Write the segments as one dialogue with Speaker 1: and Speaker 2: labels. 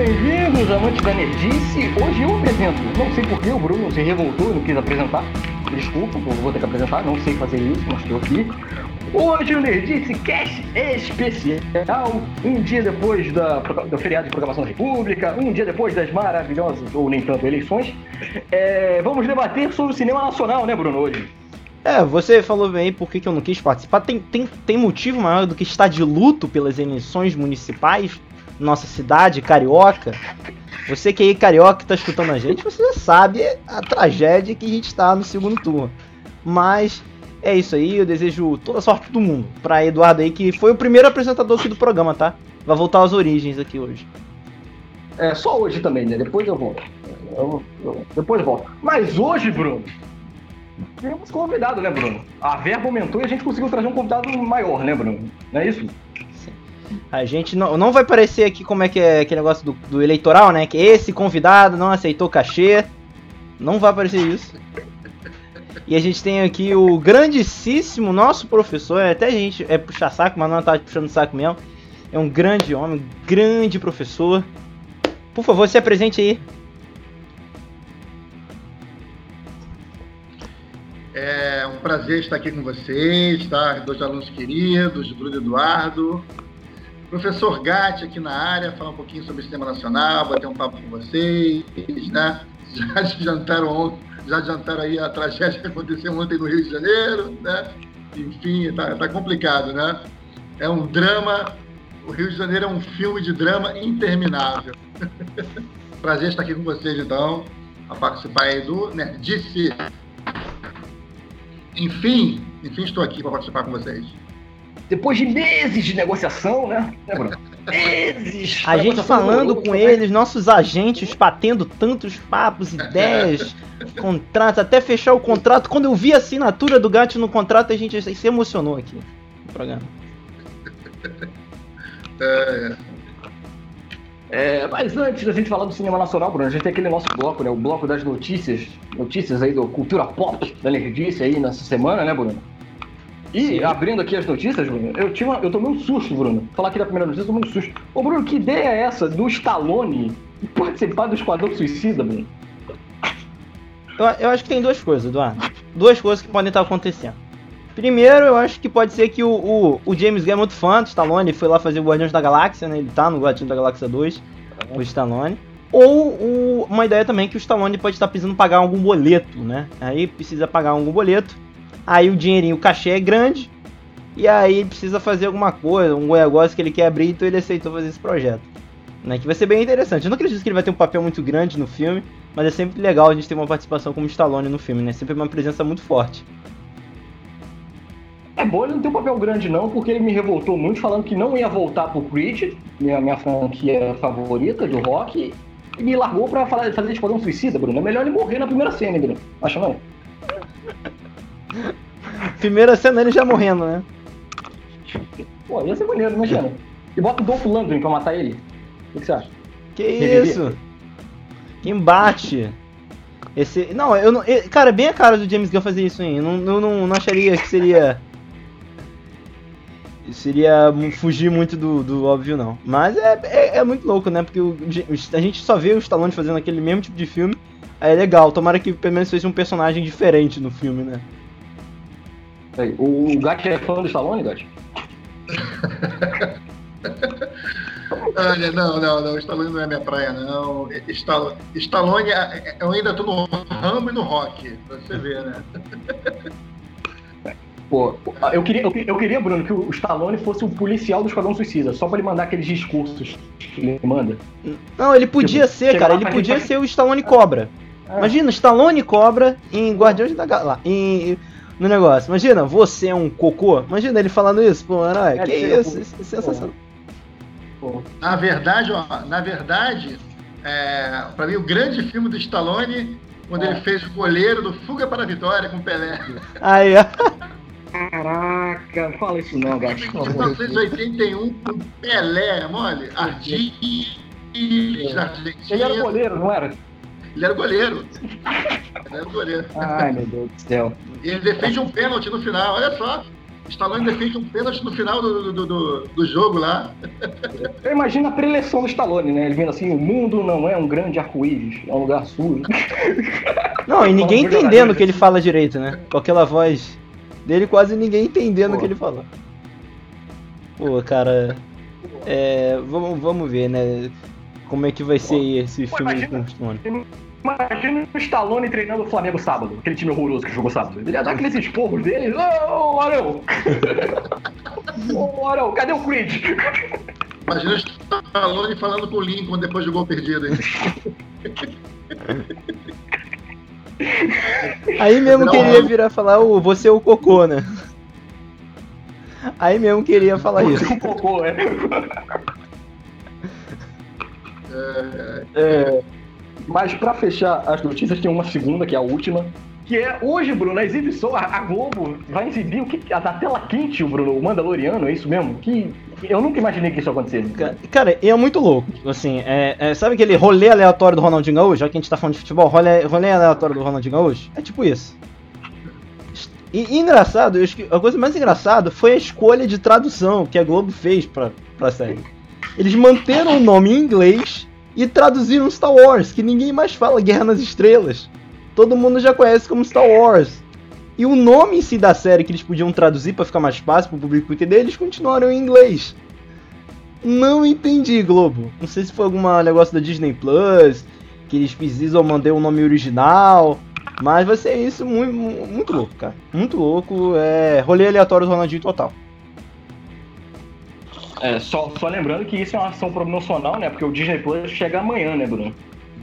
Speaker 1: bem-vindos, amantes da Nerdice. Hoje eu apresento. Não sei porquê, o Bruno se revoltou e não quis apresentar. Desculpa, vou ter que apresentar, não sei fazer isso, mas estou aqui. Hoje o Nerdice Cast especial, um dia depois da, do feriado de programação da República, um dia depois das maravilhosas, ou nem tanto, eleições. É, vamos debater sobre o cinema nacional, né, Bruno, hoje?
Speaker 2: É, você falou bem por que, que eu não quis participar. Tem, tem, tem motivo maior do que estar de luto pelas eleições municipais nossa cidade, carioca. Você que aí, carioca, tá escutando a gente, você já sabe a tragédia que a gente tá no segundo turno. Mas é isso aí, eu desejo toda a sorte do mundo pra Eduardo aí, que foi o primeiro apresentador aqui do programa, tá? Vai voltar às origens aqui hoje.
Speaker 1: É, só hoje também, né? Depois eu volto. Eu, eu, depois eu volto. Mas hoje, Bruno, temos convidado, né, Bruno? A verba aumentou e a gente conseguiu trazer um convidado maior, né, Bruno? Não é isso?
Speaker 2: A gente não, não vai parecer aqui como é que é aquele negócio do, do eleitoral, né? Que esse convidado não aceitou cachê. Não vai aparecer isso. E a gente tem aqui o grandíssimo nosso professor, até a gente é puxar saco, mas não tá puxando saco mesmo. É um grande homem, grande professor. Por favor, se apresente aí.
Speaker 3: É um prazer estar aqui com vocês, tá? Dois alunos queridos, Bruno Eduardo. Professor Gatti aqui na área, falar um pouquinho sobre o sistema nacional, bater um papo com vocês, né? Já adiantaram, já adiantaram aí a tragédia que aconteceu ontem no Rio de Janeiro, né? Enfim, tá, tá complicado, né? É um drama, o Rio de Janeiro é um filme de drama interminável. Prazer estar aqui com vocês, então, a participar aí do Nerdice. Enfim, enfim, estou aqui para participar com vocês
Speaker 1: depois de meses de negociação, né? né
Speaker 2: meses! A gente falando com eles, nossos agentes batendo tantos papos, ideias, contratos, até fechar o contrato. Quando eu vi a assinatura do Gato no contrato, a gente se emocionou aqui no programa.
Speaker 1: É, é, mas antes da gente falar do cinema nacional, Bruno, a gente tem aquele nosso bloco, né? O bloco das notícias, notícias aí do cultura pop da Nerdice aí nessa semana, né, Bruno? E Sim. abrindo aqui as notícias, Bruno, eu, tinha uma, eu tomei um susto, Bruno. Falar aqui da primeira notícia, eu tomei um susto. Ô, Bruno, que ideia é essa do Stallone participar do Esquadrão Suicida, Bruno?
Speaker 2: Eu, eu acho que tem duas coisas, Eduardo. Duas coisas que podem estar acontecendo. Primeiro, eu acho que pode ser que o, o, o James Gunn é muito fã do Stallone, foi lá fazer o Guardiões da Galáxia, né? Ele tá no Guardiões da Galáxia 2, o Stallone. Ou o, uma ideia também que o Stallone pode estar precisando pagar algum boleto, né? Aí precisa pagar algum boleto Aí o dinheirinho, o cachê é grande. E aí ele precisa fazer alguma coisa, um negócio que ele quer abrir, então ele aceitou fazer esse projeto. Né, que vai ser bem interessante. Eu não acredito que ele vai ter um papel muito grande no filme, mas é sempre legal a gente ter uma participação como Stallone no filme, né? Sempre uma presença muito forte.
Speaker 1: É bom ele não ter um papel grande não, porque ele me revoltou muito falando que não ia voltar pro Creed, minha, minha franquia favorita do rock, e me largou pra falar, fazer Esquadrão Suicida, Bruno. É melhor ele morrer na primeira cena, Bruno. Acha não?
Speaker 2: Primeira cena ele já morrendo, né?
Speaker 1: Pô, ia ser maneiro, imagina. E bota o Dolph Lundgren pra matar ele. O que, você acha?
Speaker 2: Que isso? Quem bate? Esse. Não, eu não. Cara, bem a cara do James Gunn fazer isso aí. Eu não, eu não, não acharia que seria. Seria fugir muito do, do óbvio, não. Mas é, é, é muito louco, né? Porque o, a gente só vê o Stallone fazendo aquele mesmo tipo de filme. Aí é legal. Tomara que pelo menos seja um personagem diferente no filme, né?
Speaker 1: O Gat é fã do Stallone, Gat?
Speaker 3: Olha, não, não, não, Stallone não é minha praia, não. Stallone, Stallone eu ainda tô no Rambo e no rock, pra você ver, né?
Speaker 1: Pô, eu queria, eu, queria, Bruno, que o Stallone fosse o policial do Esquadrão Suicida, só pra ele mandar aqueles discursos que ele manda.
Speaker 2: Não, ele podia tipo, ser, cara, ele podia ser o Stallone Cobra. Ah. Imagina, Stallone Cobra em Guardiões da Galáxia. Em no negócio. Imagina, você é um cocô. Imagina ele falando isso, pô, herói. É, que isso, isso é sensacional.
Speaker 3: Na verdade, ó, na verdade, é, para mim o grande filme do Stallone, quando é. ele fez o goleiro do Fuga para a Vitória com Pelé.
Speaker 2: Aí, ó.
Speaker 1: Caraca, fala isso não, gato.
Speaker 3: 1981 com Pelé, mole. Artis,
Speaker 1: Ele era goleiro, não era?
Speaker 3: Ele era goleiro. Ele era goleiro.
Speaker 1: Ai, meu Deus do céu.
Speaker 3: E ele defende um pênalti no final, olha só. Stallone defende um pênalti no final do, do, do, do jogo lá.
Speaker 1: Eu imagino a preleção do Stallone, né? Ele vendo assim, o mundo não é um grande arco-íris, é um lugar sujo.
Speaker 2: Não, e ninguém entendendo o que ele fala direito, né? Com aquela voz dele, quase ninguém entendendo o que ele fala. Pô, cara. É, vamos, vamos ver, né? Como é que vai ser esse
Speaker 1: Pô,
Speaker 2: filme
Speaker 1: imagina-
Speaker 2: com o Stallone.
Speaker 1: Imagina o Stallone treinando o Flamengo sábado, aquele time horroroso que jogou sábado. Ele ia dar aqueles esporros dele. Ô, ô, Arão! Ô, Arão, cadê o Creed?
Speaker 3: Imagina o Stallone falando com o Lincoln depois do gol perdido. hein?
Speaker 2: Aí mesmo
Speaker 3: Não,
Speaker 2: queria virar e falar, ô, você é o cocô, né? Aí mesmo queria falar isso.
Speaker 1: Um cocô, é. É, mas pra fechar as notícias, tem uma segunda, que é a última. Que é hoje, Bruno, a exibição, a, Globo vai exibir o que. A tela quente, o Bruno, o Mandaloriano, é isso mesmo? Que eu nunca imaginei que isso acontecesse.
Speaker 2: Ca- Cara, e é muito louco. Assim, é, é- sabe aquele rolê aleatório do Ronaldinho Gaúcho? Já que a gente tá falando de futebol, rolê, rolê aleatório do Ronaldinho Gaúcho? É tipo isso. E, e engraçado, a coisa mais engraçada foi a escolha de tradução que a Globo fez pra, pra série. Eles manteram o nome em inglês e traduziram Star Wars, que ninguém mais fala Guerra nas Estrelas. Todo mundo já conhece como Star Wars. E o nome em si da série que eles podiam traduzir pra ficar mais fácil pro público entender, eles continuaram em inglês. Não entendi, Globo. Não sei se foi algum negócio da Disney Plus, que eles precisam manter o nome original. Mas vai ser isso muito, muito louco, cara. Muito louco. É rolê aleatório do Ronaldinho total.
Speaker 1: É, só, só lembrando que isso é uma ação promocional, né? Porque o Disney Plus chega amanhã, né, Bruno?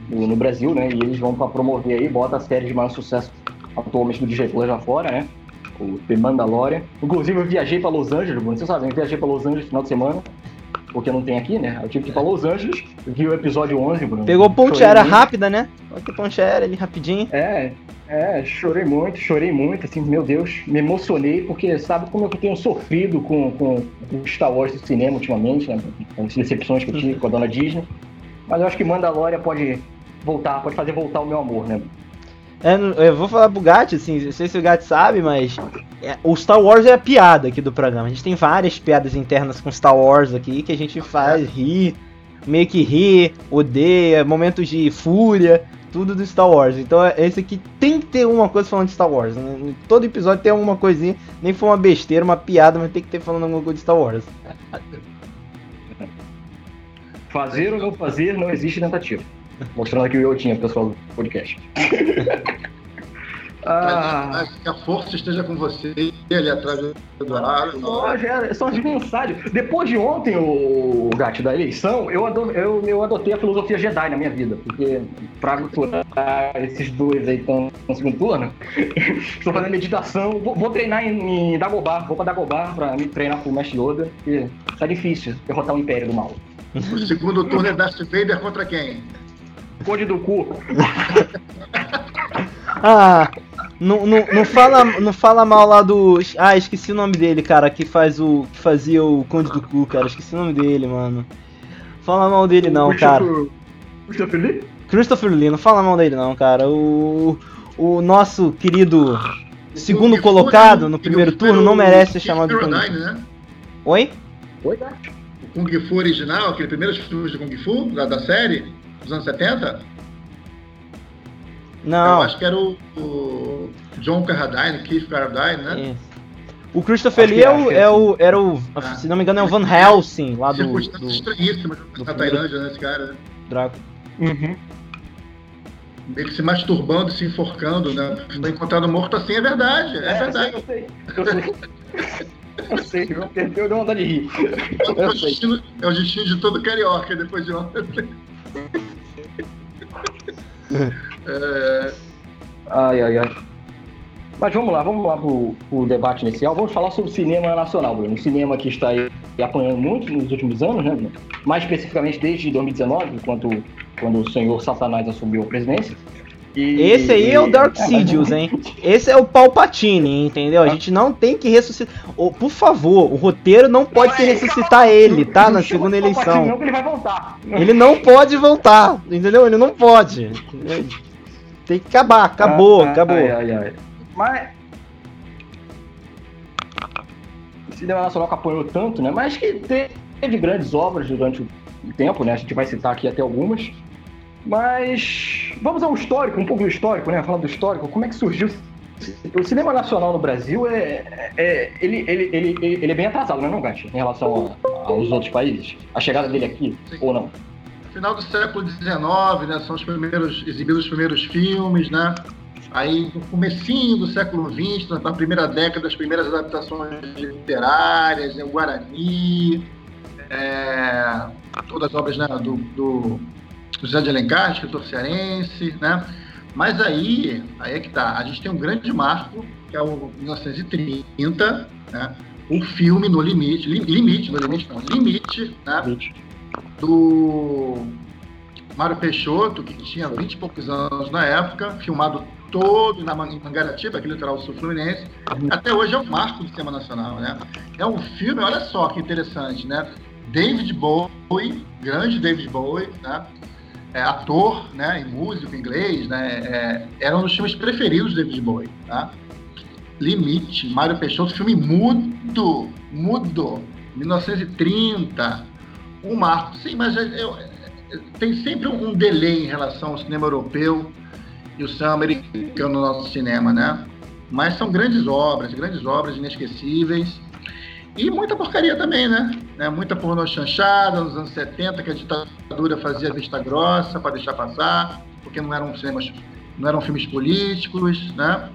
Speaker 1: No, Brasil, né? E eles vão pra promover aí, bota a série de maior sucesso atualmente do Disney Plus lá fora, né? O The Mandalorian. Inclusive, eu viajei pra Los Angeles, Bruno. Você sabe, eu viajei pra Los Angeles no final de semana. Porque não tem aqui, né? Eu tive que ir pra Los Angeles, vi o episódio 11, Bruno.
Speaker 2: Pegou ponte aérea rápida, né? Olha que ponte aérea ali rapidinho.
Speaker 1: É, é, chorei muito, chorei muito, assim, meu Deus, me emocionei, porque sabe como eu tenho sofrido com, com o Star Wars do cinema ultimamente, né? Com as decepções que eu tive com a dona Disney. Mas eu acho que Mandalorian pode voltar, pode fazer voltar o meu amor, né?
Speaker 2: É, eu vou falar pro Gat, assim, não sei se o Gat sabe, mas é, o Star Wars é a piada aqui do programa. A gente tem várias piadas internas com Star Wars aqui que a gente faz rir, meio que ri, odeia, momentos de fúria, tudo do Star Wars. Então é- esse aqui tem que ter uma coisa falando de Star Wars. né? Todo episódio tem alguma coisinha, nem for uma besteira, uma piada, mas tem que ter falando alguma coisa de Star Wars.
Speaker 1: Fazer ou não fazer, não existe tentativa. Mostrando aqui o eu tinha, pessoal do podcast. ah,
Speaker 3: que a força esteja com você ali atrás do Eduardo.
Speaker 1: Só, são as mensagens. Depois de ontem, o Gato, da eleição, eu, ado- eu, eu adotei a filosofia Jedi na minha vida. Porque pra aturar esses dois aí que estão no segundo turno, estou fazendo meditação. Vou, vou treinar em, em Dagobah. Vou pra Dagobah pra me treinar com o Mestre Yoda. Porque tá difícil derrotar o Império do Mal.
Speaker 3: O segundo turno é Darth Vader contra quem?
Speaker 1: Code do cu.
Speaker 2: Ah, não, não, não, fala, não fala mal lá do. Ah, esqueci o nome dele, cara, que faz o. que fazia o Conde do Cu, cara. Esqueci o nome dele, mano. Fala mal dele não, cara.
Speaker 1: Christopher Lee?
Speaker 2: Christopher Lee, não fala mal dele não, cara. O. O nosso querido segundo colocado no
Speaker 3: Ele
Speaker 2: primeiro turno não merece ser chamado de Conde do Cu.
Speaker 3: Carradine, né?
Speaker 2: Oi?
Speaker 1: Oi, Gato.
Speaker 3: O Kung Fu original, aquele primeiro filme de Kung Fu, da, da série, dos anos 70. Eu
Speaker 2: Não.
Speaker 3: acho que era o, o John Carradine, Keith Carradine, né?
Speaker 2: Isso. O Christopher Lee é o, é
Speaker 1: é
Speaker 2: o, era o,
Speaker 3: Ah.
Speaker 2: se não me engano, é o Van Helsing, lá do, do
Speaker 3: estranhíssimas
Speaker 2: do
Speaker 3: na Tailândia, né, esse cara. né?
Speaker 2: Drácula.
Speaker 1: Uhum.
Speaker 3: Ele se masturbando, se enforcando, né? Foi encontrado morto assim, é verdade, é, verdade.
Speaker 1: Eu sei, eu sei. Eu sei, eu sei. Eu dei vontade de rir.
Speaker 3: É
Speaker 1: Eu
Speaker 3: o, destino, é o destino de todo carioca depois de ontem. É,
Speaker 1: Ai, ai, ai. Mas vamos lá, vamos lá pro, pro debate inicial. Vamos falar sobre o cinema nacional, Bruno. O cinema que está aí apanhando muito nos últimos anos, né? Mais especificamente desde 2019, quando, quando o senhor Satanás assumiu a presidência. E-
Speaker 2: Esse aí é o Dark Sidious, hein? Esse é o Palpatine, entendeu? A gente não tem que ressuscitar. Ô, por favor, o roteiro não pode se ressuscitar ele, tá? Na segunda eleição.
Speaker 1: Não, que ele vai voltar.
Speaker 2: Ele não pode voltar, entendeu? Ele não pode. Tem que acabar, acabou,
Speaker 1: Ah,
Speaker 2: acabou.
Speaker 1: Ai, ai, ai. Mas. cinema nacional que apoiou tanto, né? Mas que teve grandes obras durante o tempo, né? A gente vai citar aqui até algumas. Mas vamos ao histórico, um pouco do histórico, né? Falando do histórico, como é que surgiu o cinema nacional no Brasil é, é ele, ele, ele, ele, é bem atrasado, não é não, Gatti, em relação a, aos outros países? A chegada dele aqui, Sim. ou não?
Speaker 3: Final do século XIX, né, são os primeiros, exibidos os primeiros filmes, né? Aí, no comecinho do século XX, na primeira década, as primeiras adaptações literárias, né, o Guarani, é, todas as obras né, do, do José de Alencar, escritor cearense, né? Mas aí, aí é que tá, a gente tem um grande marco, que é o 1930, né? Um filme no limite, limite, no limite não, limite, né? Do Mário Peixoto, que tinha 20 e poucos anos na época, filmado todo na Mangaratiba, aquele litoral sul-fluminense. Até hoje é um marco do cinema nacional, né? É um filme, olha só que interessante, né? David Bowie, grande David Bowie, né? É, ator, né, e músico inglês, né, é, era um dos filmes preferidos de David Bowie, tá? Limite, Mário Peixoto, filme mudo, mudo, 1930, um marco. Sim, mas eu, tem sempre um delay em relação ao cinema europeu e o cinema americano no nosso cinema, né? Mas são grandes obras, grandes obras inesquecíveis. E muita porcaria também, né? né? Muita pornô chanchada nos anos 70, que a ditadura fazia vista grossa para deixar passar, porque não eram cinemas, não eram filmes políticos, né?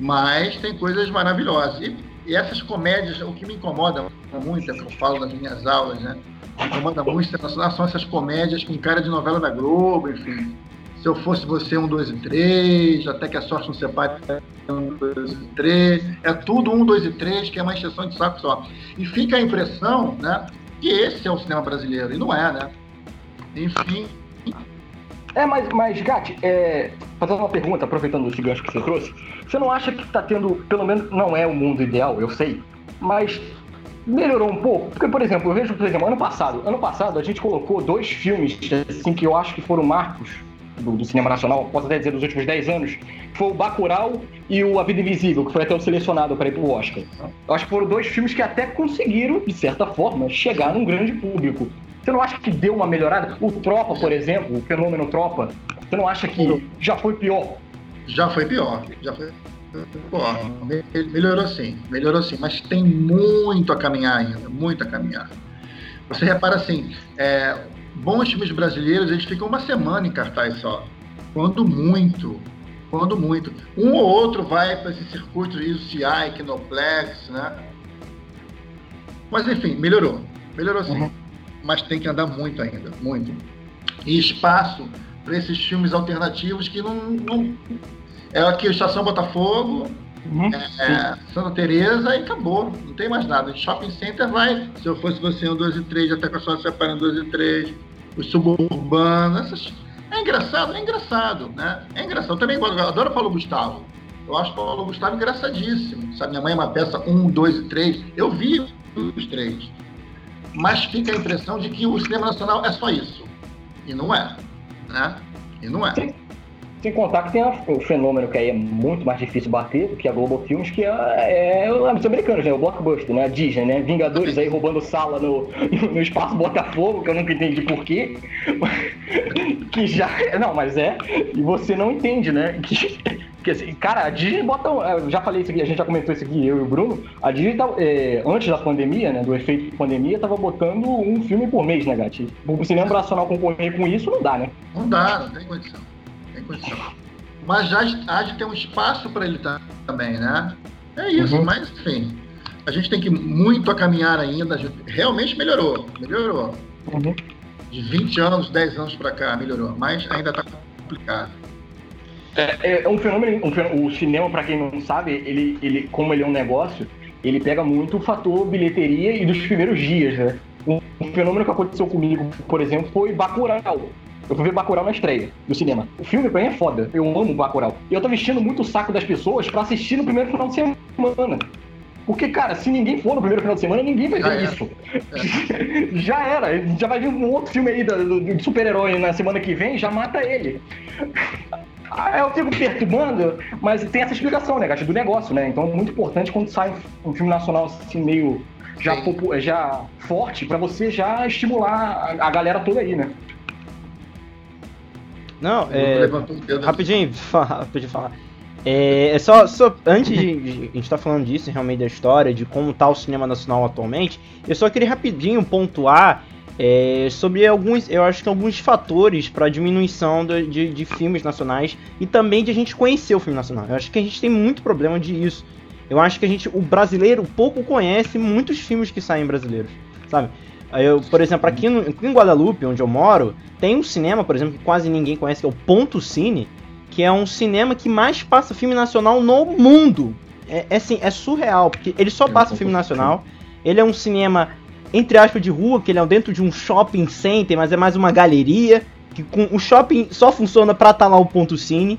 Speaker 3: Mas tem coisas maravilhosas. E, e essas comédias, o que me incomoda muito, é que eu falo nas minhas aulas, né? Me incomoda muito são essas comédias com cara de novela da Globo, enfim se eu fosse você, um, dois e três, até que a sorte não separe um, dois e três. É tudo um, dois e três, que é uma exceção de saco só. E fica a impressão, né, que esse é o cinema brasileiro, e não é, né? Enfim.
Speaker 1: É, mas, mas Gatti, é, fazendo uma pergunta, aproveitando esse gancho que você trouxe, você não acha que está tendo, pelo menos não é o mundo ideal, eu sei, mas melhorou um pouco? Porque, por exemplo, eu vejo, por exemplo, ano passado, ano passado a gente colocou dois filmes assim que eu acho que foram marcos do, do, cinema nacional, posso até dizer dos últimos 10 anos, foi o Bacurau e o A Vida Invisível, que foi até o selecionado para ir pro Oscar. Eu acho que foram dois filmes que até conseguiram, de certa forma, chegar num grande público. Você não acha que deu uma melhorada? O Tropa, por exemplo, o fenômeno Tropa, você não acha que já foi pior?
Speaker 3: Já foi pior, já foi pior. Melhorou sim, melhorou sim, mas tem muito a caminhar ainda, muito a caminhar. Você repara assim, é, bons filmes brasileiros, eles ficam uma semana em cartaz só. Quando muito. Quando muito. Um ou outro vai para esse circuito de UCI, Kinoplex, né? Mas enfim, melhorou. Melhorou sim. Uhum. Mas tem que andar muito ainda, muito. E espaço para esses filmes alternativos que não, não. É aqui Estação Botafogo, Uhum. É, Santa Teresa e acabou. Não tem mais nada. Shopping Center vai. Se eu fosse você, um 2 e 3, até com a sua separando 2 e 3. Os suburbanos. Essas... É engraçado, é engraçado, né? É engraçado. Eu também eu adoro Paulo Gustavo. Eu acho Paulo Gustavo engraçadíssimo. Sabe, minha mãe é uma peça 1, 2 e 3. Eu vi os três. Mas fica a impressão de que o cinema nacional é só isso. E não é. Né? E não é.
Speaker 1: Sem contar que tem o fenômeno que aí é muito mais difícil bater que a Global Films, que é, é os americanos, né? O Blockbuster, né? A Disney, né? Vingadores aí roubando sala no, no espaço Botafogo, que eu nunca entendi porquê. que já. Não, mas é. E você não entende, né? Que, que assim, cara, a Disney bota. Eu já falei isso aqui, a gente já comentou isso aqui, eu e o Bruno. A Disney, tá, é, antes da pandemia, né? Do efeito pandemia, tava botando um filme por mês, né, Gati? O cinema nacional concorrer com isso não dá, né?
Speaker 3: Não dá, não tem condição condição. Mas já há de ter um espaço para ele também, né? É isso, uhum. mas enfim. A gente tem que muito a caminhar ainda. realmente melhorou, melhorou. Uhum. De 20 anos, 10 anos para cá, melhorou. Mas ainda está complicado.
Speaker 1: É, é, um fenômeno, um fenômeno, o cinema, para quem não sabe, ele, ele, como ele é um negócio, ele pega muito o fator bilheteria e dos primeiros dias, né? Um, um fenômeno que aconteceu comigo, por exemplo, foi Bacurau. Eu fui ver Bacurau na estreia do cinema. O filme pra mim é foda. Eu amo Bacurau. E eu tava vestindo muito o saco das pessoas pra assistir no primeiro final de semana. Porque, cara, se ninguém for no primeiro final de semana, ninguém vai ver isso. É. já era. Já vai vir um outro filme aí do super-herói na semana que vem, já mata ele. Ah, eu fico perturbando, mas tem essa explicação, né, do negócio, né? Então é muito importante quando sai um filme nacional assim, meio já, já forte, para você já estimular a, a, galera toda aí, né?
Speaker 2: Não, é. Rapidinho, rapidinho falar. É, é só, só antes de, de, a gente tá falando disso, realmente da história, de como tá o cinema nacional atualmente, eu só queria rapidinho pontuar é, sobre alguns, eu acho que alguns fatores para diminuição de, de, de, filmes nacionais e também de a gente conhecer o filme nacional. Eu acho que a gente tem muito problema disso. Eu acho que a gente, o brasileiro pouco conhece muitos filmes que saem brasileiros, sabe? Eu, por exemplo, aqui, no, aqui em Guadalupe, onde eu moro, tem um cinema, por exemplo, que quase ninguém conhece, que é o Ponto Cine, que é um cinema que mais passa filme nacional no mundo. É, é, assim, é surreal, porque ele só passa filme nacional. Ele é um cinema, entre aspas, de rua, que ele é dentro de um shopping center, mas é mais uma galeria. Que com, o shopping só funciona pra estar tá lá o ponto cine.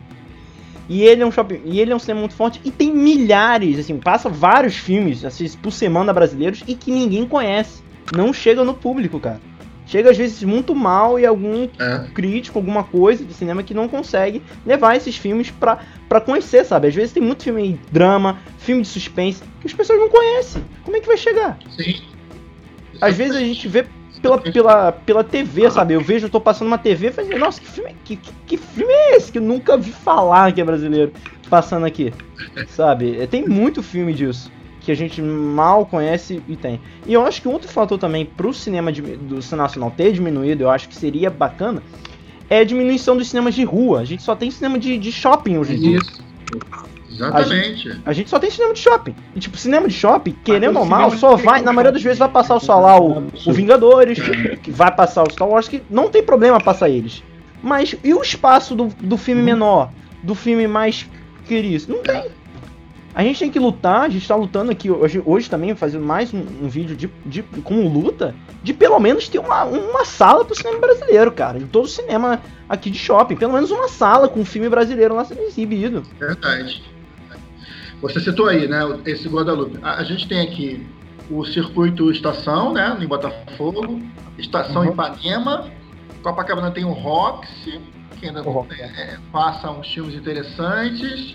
Speaker 2: E ele é um shopping, e ele é um cinema muito forte e tem milhares, assim, passa vários filmes assim, por semana brasileiros e que ninguém conhece. Não chega no público, cara chega às vezes muito mal e algum é. crítico, alguma coisa de cinema que não consegue levar esses filmes pra, pra conhecer, sabe? Às vezes tem muito filme de drama, filme de suspense, que as pessoas não conhecem. Como é que vai chegar? Sim. Às vezes a gente vê pela, pela, pela TV, sabe? Eu vejo, eu tô passando uma TV e falo, nossa, que filme, que, que, que filme é esse? Que eu nunca vi falar que é brasileiro passando aqui, sabe? Tem muito filme disso que a gente mal conhece e tem. E eu acho que um outro fator também pro cinema de, do cinema nacional ter diminuído, eu acho que seria bacana, é a diminuição dos cinemas de rua. A gente só tem cinema de, de shopping hoje em dia. Isso.
Speaker 3: Exatamente.
Speaker 2: A gente, a gente, só tem cinema de shopping. E, tipo, cinema de shopping, querendo ou mal, só vai. Na maioria das vezes vai passar só lá o, o Vingadores, que vai passar o Star Wars, que não tem problema passar eles. Mas e o espaço do, do filme uhum. menor? Do filme mais querido? Não tem. A gente tem que lutar, a gente tá lutando aqui hoje, hoje também, fazendo mais um, um vídeo de, de, como luta, de pelo menos ter uma, uma sala pro cinema brasileiro, cara. De todo o cinema aqui de shopping. Pelo menos uma sala com um filme brasileiro lá sendo exibido.
Speaker 3: Verdade. Você citou aí, né, esse Guadalupe. A, a gente tem aqui o circuito Estação, né, em Botafogo, Estação uhum. Ipanema, Copacabana tem o Roxy, que ainda uhum. é, passa uns filmes interessantes,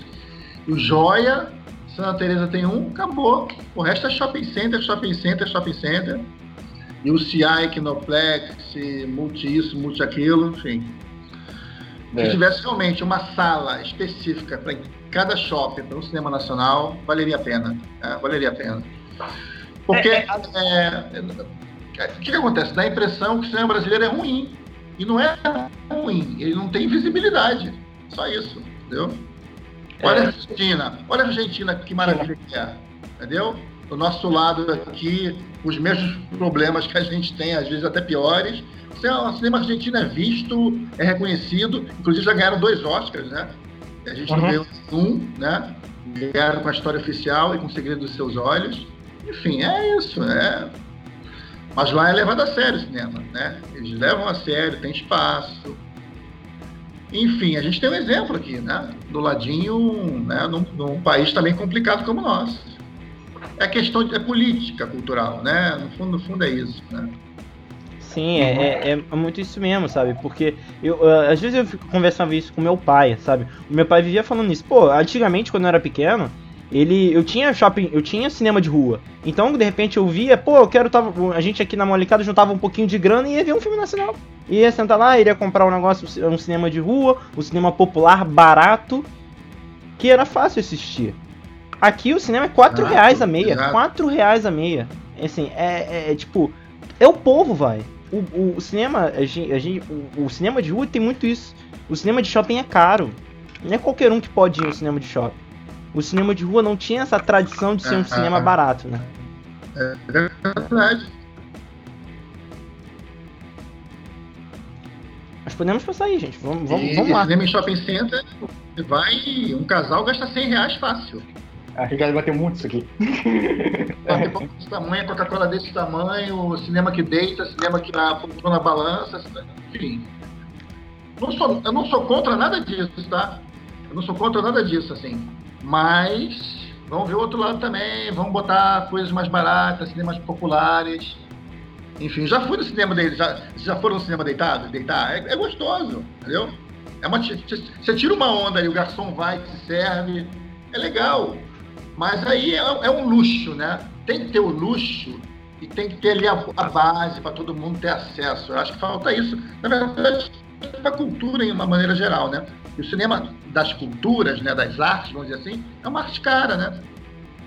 Speaker 3: o Joia, Santa Teresa tem um, acabou. O resto é shopping center, shopping center, shopping center. E o CI, Kinoplex, multi isso, multi aquilo, enfim. É. Se tivesse realmente uma sala específica para cada shopping, para um cinema nacional, valeria a pena. É, valeria a pena. Porque é, é, é, o que, que, acontece? Dá a impressão que o cinema brasileiro é ruim. E não é ruim, ele não tem visibilidade. Só isso, entendeu? Olha a Argentina, olha a Argentina, que maravilha que é. Entendeu? Do nosso lado aqui, os mesmos problemas que a gente tem, às vezes até piores. O cinema argentino é visto, é reconhecido, inclusive já ganharam dois Oscars, né? A gente uhum. ganhou um, né? Ganharam com a história oficial e com o segredo dos seus olhos. Enfim, é isso, é. Mas lá é levado a sério o cinema, né? Eles levam a sério, tem espaço, enfim, a gente tem um exemplo aqui, né? Do ladinho, né? Num, num país também complicado como o nosso. É questão de é política cultural, né? No fundo, no fundo é isso, né?
Speaker 2: Sim, é, é, é, muito isso mesmo, sabe? Porque eu, uh, às vezes eu fico conversando isso com meu pai, sabe? O meu pai vivia falando isso. Pô, antigamente, quando eu era pequeno, ele eu tinha shopping, eu tinha cinema de rua. Então, de repente eu via, pô, eu quero tava, a gente aqui na Molecada juntava um pouquinho de grana e ia ver um filme nacional. Ia sentar lá, iria comprar um negócio, um cinema de rua, um cinema popular barato, que era fácil assistir. Aqui o cinema é 4 reais a meia, exato. 4 reais a meia. Assim, é, é, é tipo, é o povo, vai. O, o, o cinema, a gente, a gente, o, o cinema de rua tem muito isso. O cinema de shopping é caro. Não é qualquer um que pode ir ao cinema de shopping o cinema de rua não tinha essa tradição de ser um cinema barato, né?
Speaker 3: É verdade.
Speaker 2: Mas podemos passar aí, gente. Vamos, vamos, e vamos lá.
Speaker 3: cinema em shopping center, vai. Um casal gasta 100 reais fácil.
Speaker 1: A Ricardo vai ter muito isso aqui.
Speaker 3: Vai desse tamanho, Coca-Cola desse tamanho, cinema que deita, cinema que na, na balança, enfim. Não sou, eu não sou contra nada disso, tá? Eu não sou contra nada disso, assim. Mas vamos ver o outro lado também, vamos botar coisas mais baratas, cinemas populares. Enfim, já fui no cinema deles, já, já foram no cinema deitado? Deitar? É, é gostoso, entendeu? É uma, você tira uma onda e o garçom vai, te serve, é legal. Mas aí é, é um luxo, né? Tem que ter o luxo e tem que ter ali a, a base para todo mundo ter acesso. Eu acho que falta isso. Na verdade, a cultura em uma maneira geral, né? E o cinema das culturas, né, das artes, vamos dizer assim, é uma arte cara, né?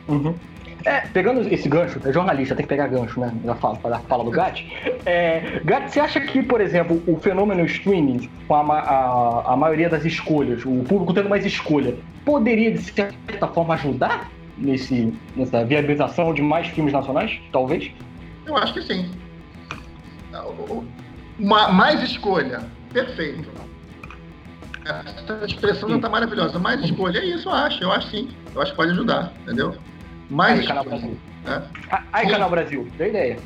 Speaker 1: Uhum. É, pegando esse gancho, é jornalista, tem que pegar gancho, né? Da fala, da fala do Gat. É, Gat, você acha que, por exemplo, o fenômeno streaming, com a, a, a maioria das escolhas, o público tendo mais escolha, poderia, de certa forma, ajudar nesse, nessa viabilização de mais filmes nacionais, talvez?
Speaker 3: Eu acho que sim. Uma, mais escolha, perfeito. Essa expressão não está maravilhosa. Mais escolha é isso, eu acho. Eu acho sim. Eu acho que pode ajudar, entendeu?
Speaker 1: Mais Aí, Canal Brasil. É? Aí, Canal Brasil, deu ideia.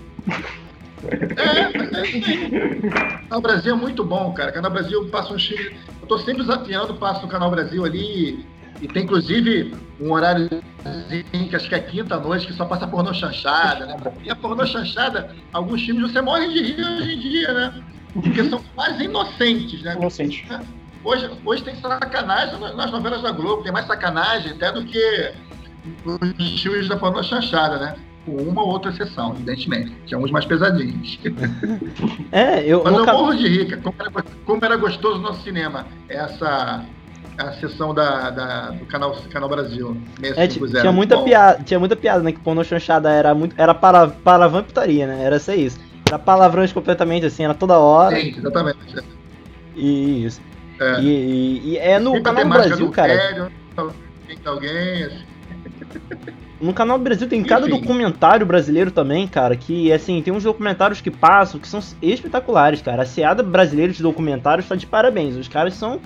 Speaker 3: É, Canal Brasil é muito bom, cara. Canal Brasil passa um filmes. Eu tô sempre desafiando, passo no Canal Brasil ali. E tem inclusive um horário que acho que é quinta noite, que só passa pornô chanchada, né? E a pornô chanchada, alguns filmes você morre de rir hoje em dia, né? Porque são mais inocentes, né?
Speaker 1: Inocentes.
Speaker 3: Hoje, hoje tem sacanagem nas novelas da Globo, tem mais sacanagem até do que os filmes da pornô chanchada, né? Com uma ou outra exceção, evidentemente. Tinha uns mais pesadinhos.
Speaker 2: É, eu.
Speaker 3: Mas eu morro de rica. Como era, como era gostoso o nosso cinema. Essa a sessão da, da, do canal, canal Brasil.
Speaker 2: É, tinha muita piada, tinha muita piada, né? Que pornô chanchada era muito. Era para, palavrão putaria, né? Era isso isso. Era palavrões completamente assim, era toda hora. Sim,
Speaker 3: exatamente.
Speaker 2: Isso. É. E, e, e é no canal Brasil, cara. Sério,
Speaker 3: tem alguém, assim.
Speaker 2: No canal Brasil tem cada Enfim. documentário brasileiro também, cara, que assim, tem uns documentários que passam que são espetaculares, cara. A seada brasileira de documentários tá de parabéns. Os caras são,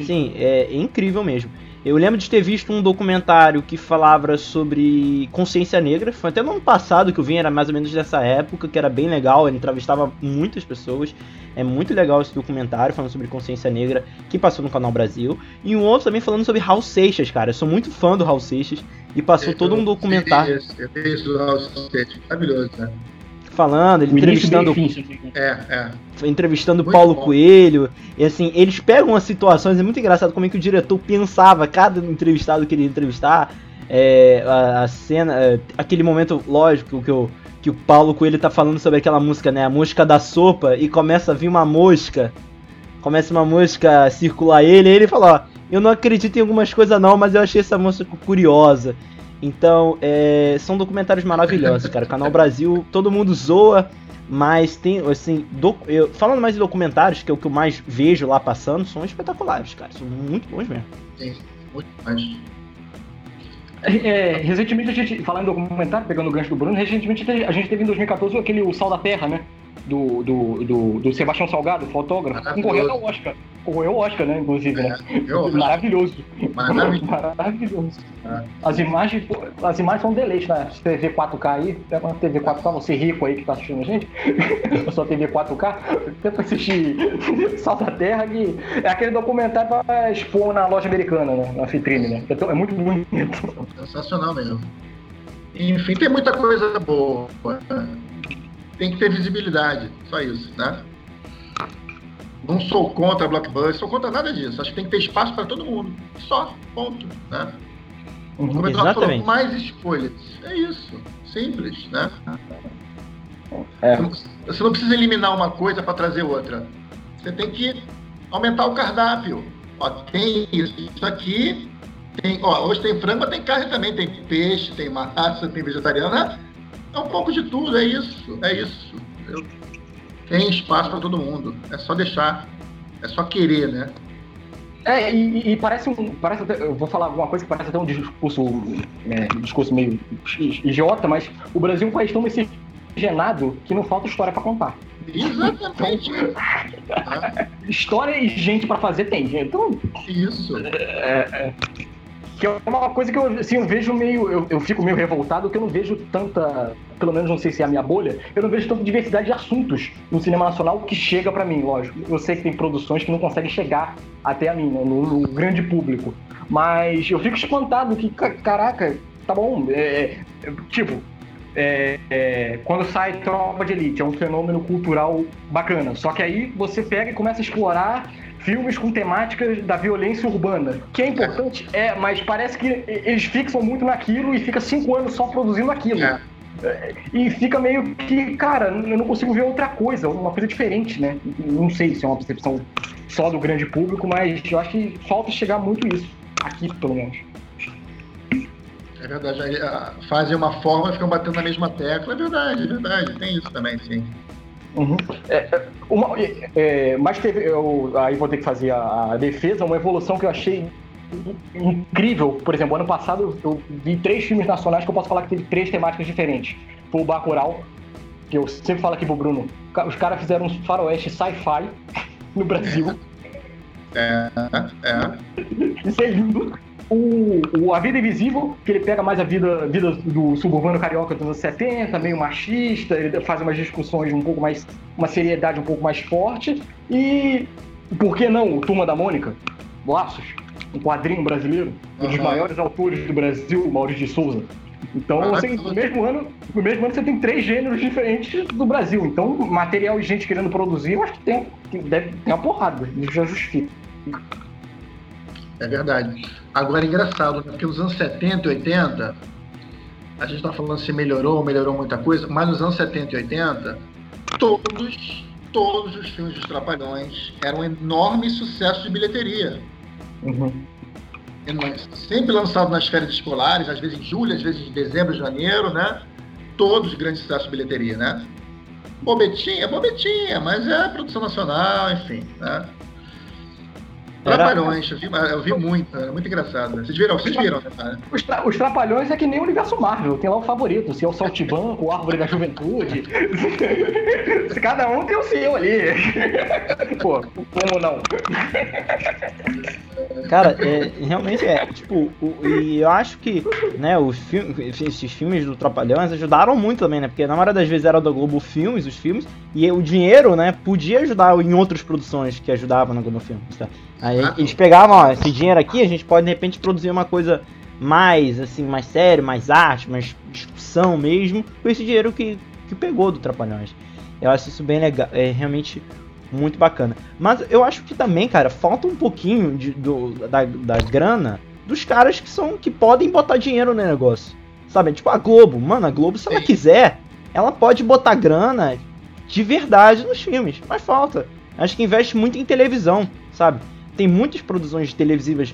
Speaker 2: sim, é, é incrível mesmo. Eu lembro de ter visto um documentário que falava sobre consciência negra. Foi até no ano passado que eu vi, era mais ou menos dessa época, que era bem legal. Ele entrevistava muitas pessoas. É muito legal esse documentário falando sobre consciência negra que passou no Canal Brasil. E um outro também falando sobre Raul Seixas, cara. Eu sou muito fã do Raul Seixas. E passou eu, todo um documentário.
Speaker 3: Eu vi isso do Raul Seixas. Maravilhoso, né?
Speaker 2: Falando, ele entrevistando.
Speaker 3: É, é.
Speaker 2: Entrevistando muito Paulo bom. Coelho. E assim, eles pegam as situações, é muito engraçado como é que o diretor pensava cada entrevistado que ele ia entrevistar. É, a, a, cena, é, aquele momento, lógico, que o, que o Paulo Coelho tá falando sobre aquela música, né? A mosca da sopa, e começa a vir uma mosca. Começa uma mosca a circular ele, e ele fala, ó, eu não acredito em algumas coisas não, mas eu achei essa música curiosa. Então, é, são documentários maravilhosos, cara. Canal Brasil, todo mundo zoa, mas tem, assim, do, eu, falando mais de documentários, que é o que eu mais vejo lá passando, são espetaculares, cara. São muito bons mesmo.
Speaker 3: Sim, muito mais.
Speaker 1: É, recentemente a gente, falando em documentário, pegando o gancho do Bruno, recentemente a gente teve em 2014 aquele O Sal da Terra, né? Do, do, do, do Sebastião Salgado, fotógrafo, concorrendo ao Oscar. Concorreu ao Oscar, né? Inclusive, né? É, Maravilhoso. Maravilhoso. Maravilhoso. É. As imagens, as imagens são um deleite na né? TV 4K aí. Pega uma TV 4K, você rico aí que tá assistindo a gente. sua TV 4K. Tenta assistir Salta Terra, que é aquele documentário pra expor na loja americana, né? Na vitrine, né? É muito bonito.
Speaker 3: Sensacional mesmo. Enfim, tem muita coisa boa tem que ter visibilidade, só isso, né? Não sou contra blockbuster, sou contra nada disso. Acho que tem que ter espaço para todo mundo. Só, ponto, né?
Speaker 2: Uhum, Como Exatamente. falou,
Speaker 3: mais escolhas. É isso, simples, né? É. Você não precisa eliminar uma coisa para trazer outra. Você tem que aumentar o cardápio. Ó, tem isso aqui, tem, ó, hoje tem frango, mas tem carne também, tem peixe, tem massa, tem vegetariano. Né? É um pouco de tudo, é isso, é isso. Tem espaço para todo mundo. É só deixar, é só querer, né?
Speaker 1: É, e, e, parece um. Parece até, eu vou falar alguma coisa que parece até um discurso, é, um discurso meio idiota, mas o Brasil é um país tão miscigenado que não falta história para contar.
Speaker 3: Exatamente.
Speaker 1: Então, história e gente para fazer tem. Então,
Speaker 3: Isso.
Speaker 1: É, é, que é uma coisa que eu, assim, eu vejo meio. Eu, eu fico meio revoltado que eu não vejo tanta. Pelo menos não sei se é a minha bolha, eu não vejo tanta diversidade de assuntos no cinema nacional que chega para mim, lógico. Eu sei que tem produções que não conseguem chegar até a mim, né, no, no, grande público. Mas eu fico espantado que, caraca, tá bom. É, é, tipo, é, é, quando sai Tropa de Elite, é um fenômeno cultural bacana. Só que aí você pega e começa a explorar filmes com temáticas da violência urbana. Que é importante, é, mas parece que eles fixam muito naquilo e fica cinco anos só produzindo aquilo. É. E fica meio que, cara, eu não consigo ver outra coisa, uma coisa diferente, né? Não sei se é uma percepção só do grande público, mas eu acho que falta chegar muito isso, aqui pelo menos.
Speaker 3: É verdade, fazem uma forma e ficam batendo na mesma tecla, é verdade, é verdade, tem isso também, sim.
Speaker 1: Uhum. É, é uma, é, mas teve, eu, aí vou ter que fazer a, a, defesa, uma evolução que eu achei incrível. Por exemplo, ano passado eu vi três filmes nacionais que eu posso falar que teve três temáticas diferentes. Foi o Bacurau, que eu sempre falo aqui pro Bruno, os caras fizeram um faroeste sci-fi no Brasil.
Speaker 3: É, é.
Speaker 1: Isso é lindo. O, o, A Vida Invisível, que ele pega mais a vida, vida do suburbano carioca dos anos 70, meio machista, ele faz umas discussões um pouco mais. uma seriedade um pouco mais forte. E por que não o Turma da Mônica? Laços, um quadrinho brasileiro, um dos maiores autores do Brasil, Maurício de Souza. Então, assim, no mesmo ano, no mesmo ano você tem três gêneros diferentes do Brasil. Então, material e gente querendo produzir, eu acho que tem, deve ter uma porrada. Isso já justifica.
Speaker 3: É verdade. Agora, é engraçado, né? porque nos anos 70 e 80, a gente está falando se melhorou, melhorou muita coisa, mas nos anos 70 e 80, todos, todos os filmes dos Trapalhões eram um enorme sucesso de bilheteria.
Speaker 1: Uhum.
Speaker 3: Sempre lançado nas férias escolares, às vezes em julho, às vezes em dezembro, janeiro, né? Todos grandes sucessos de bilheteria, né? Bobetinha, bobetinha, mas é produção nacional, enfim, né? Trapalhões, eu vi, eu vi muito, era muito engraçado. Vocês viram? Vocês viram, né?
Speaker 1: Os, tra os Trapalhões é que nem o universo Marvel, tem lá o favorito, se é o Saltibanco, o Árvore da Juventude. Cada um tem o seu ali. Pô, como não?
Speaker 2: Cara, é, realmente é. Tipo, o, e eu acho que, né, os filmes, esses filmes do Trapalhões ajudaram muito também, né? Porque na maioria das vezes era da Globo Filmes, os filmes, e o dinheiro, né, podia ajudar em outras produções que ajudavam na Globo Filmes, tá? Aí eles pegavam, ó, esse dinheiro aqui, a gente pode de repente produzir uma coisa mais, assim, mais sério, mais arte, mais discussão mesmo, com esse dinheiro que, que pegou do Trapalhões. Eu acho isso bem legal, é realmente muito bacana. Mas eu acho que também, cara, falta um pouquinho de, do, da, da grana dos caras que são que podem botar dinheiro no negócio. Sabe? Tipo a Globo. Mano, a Globo, se ela quiser, ela pode botar grana de verdade nos filmes. Mas falta. Acho que investe muito em televisão, sabe? Tem muitas produções televisivas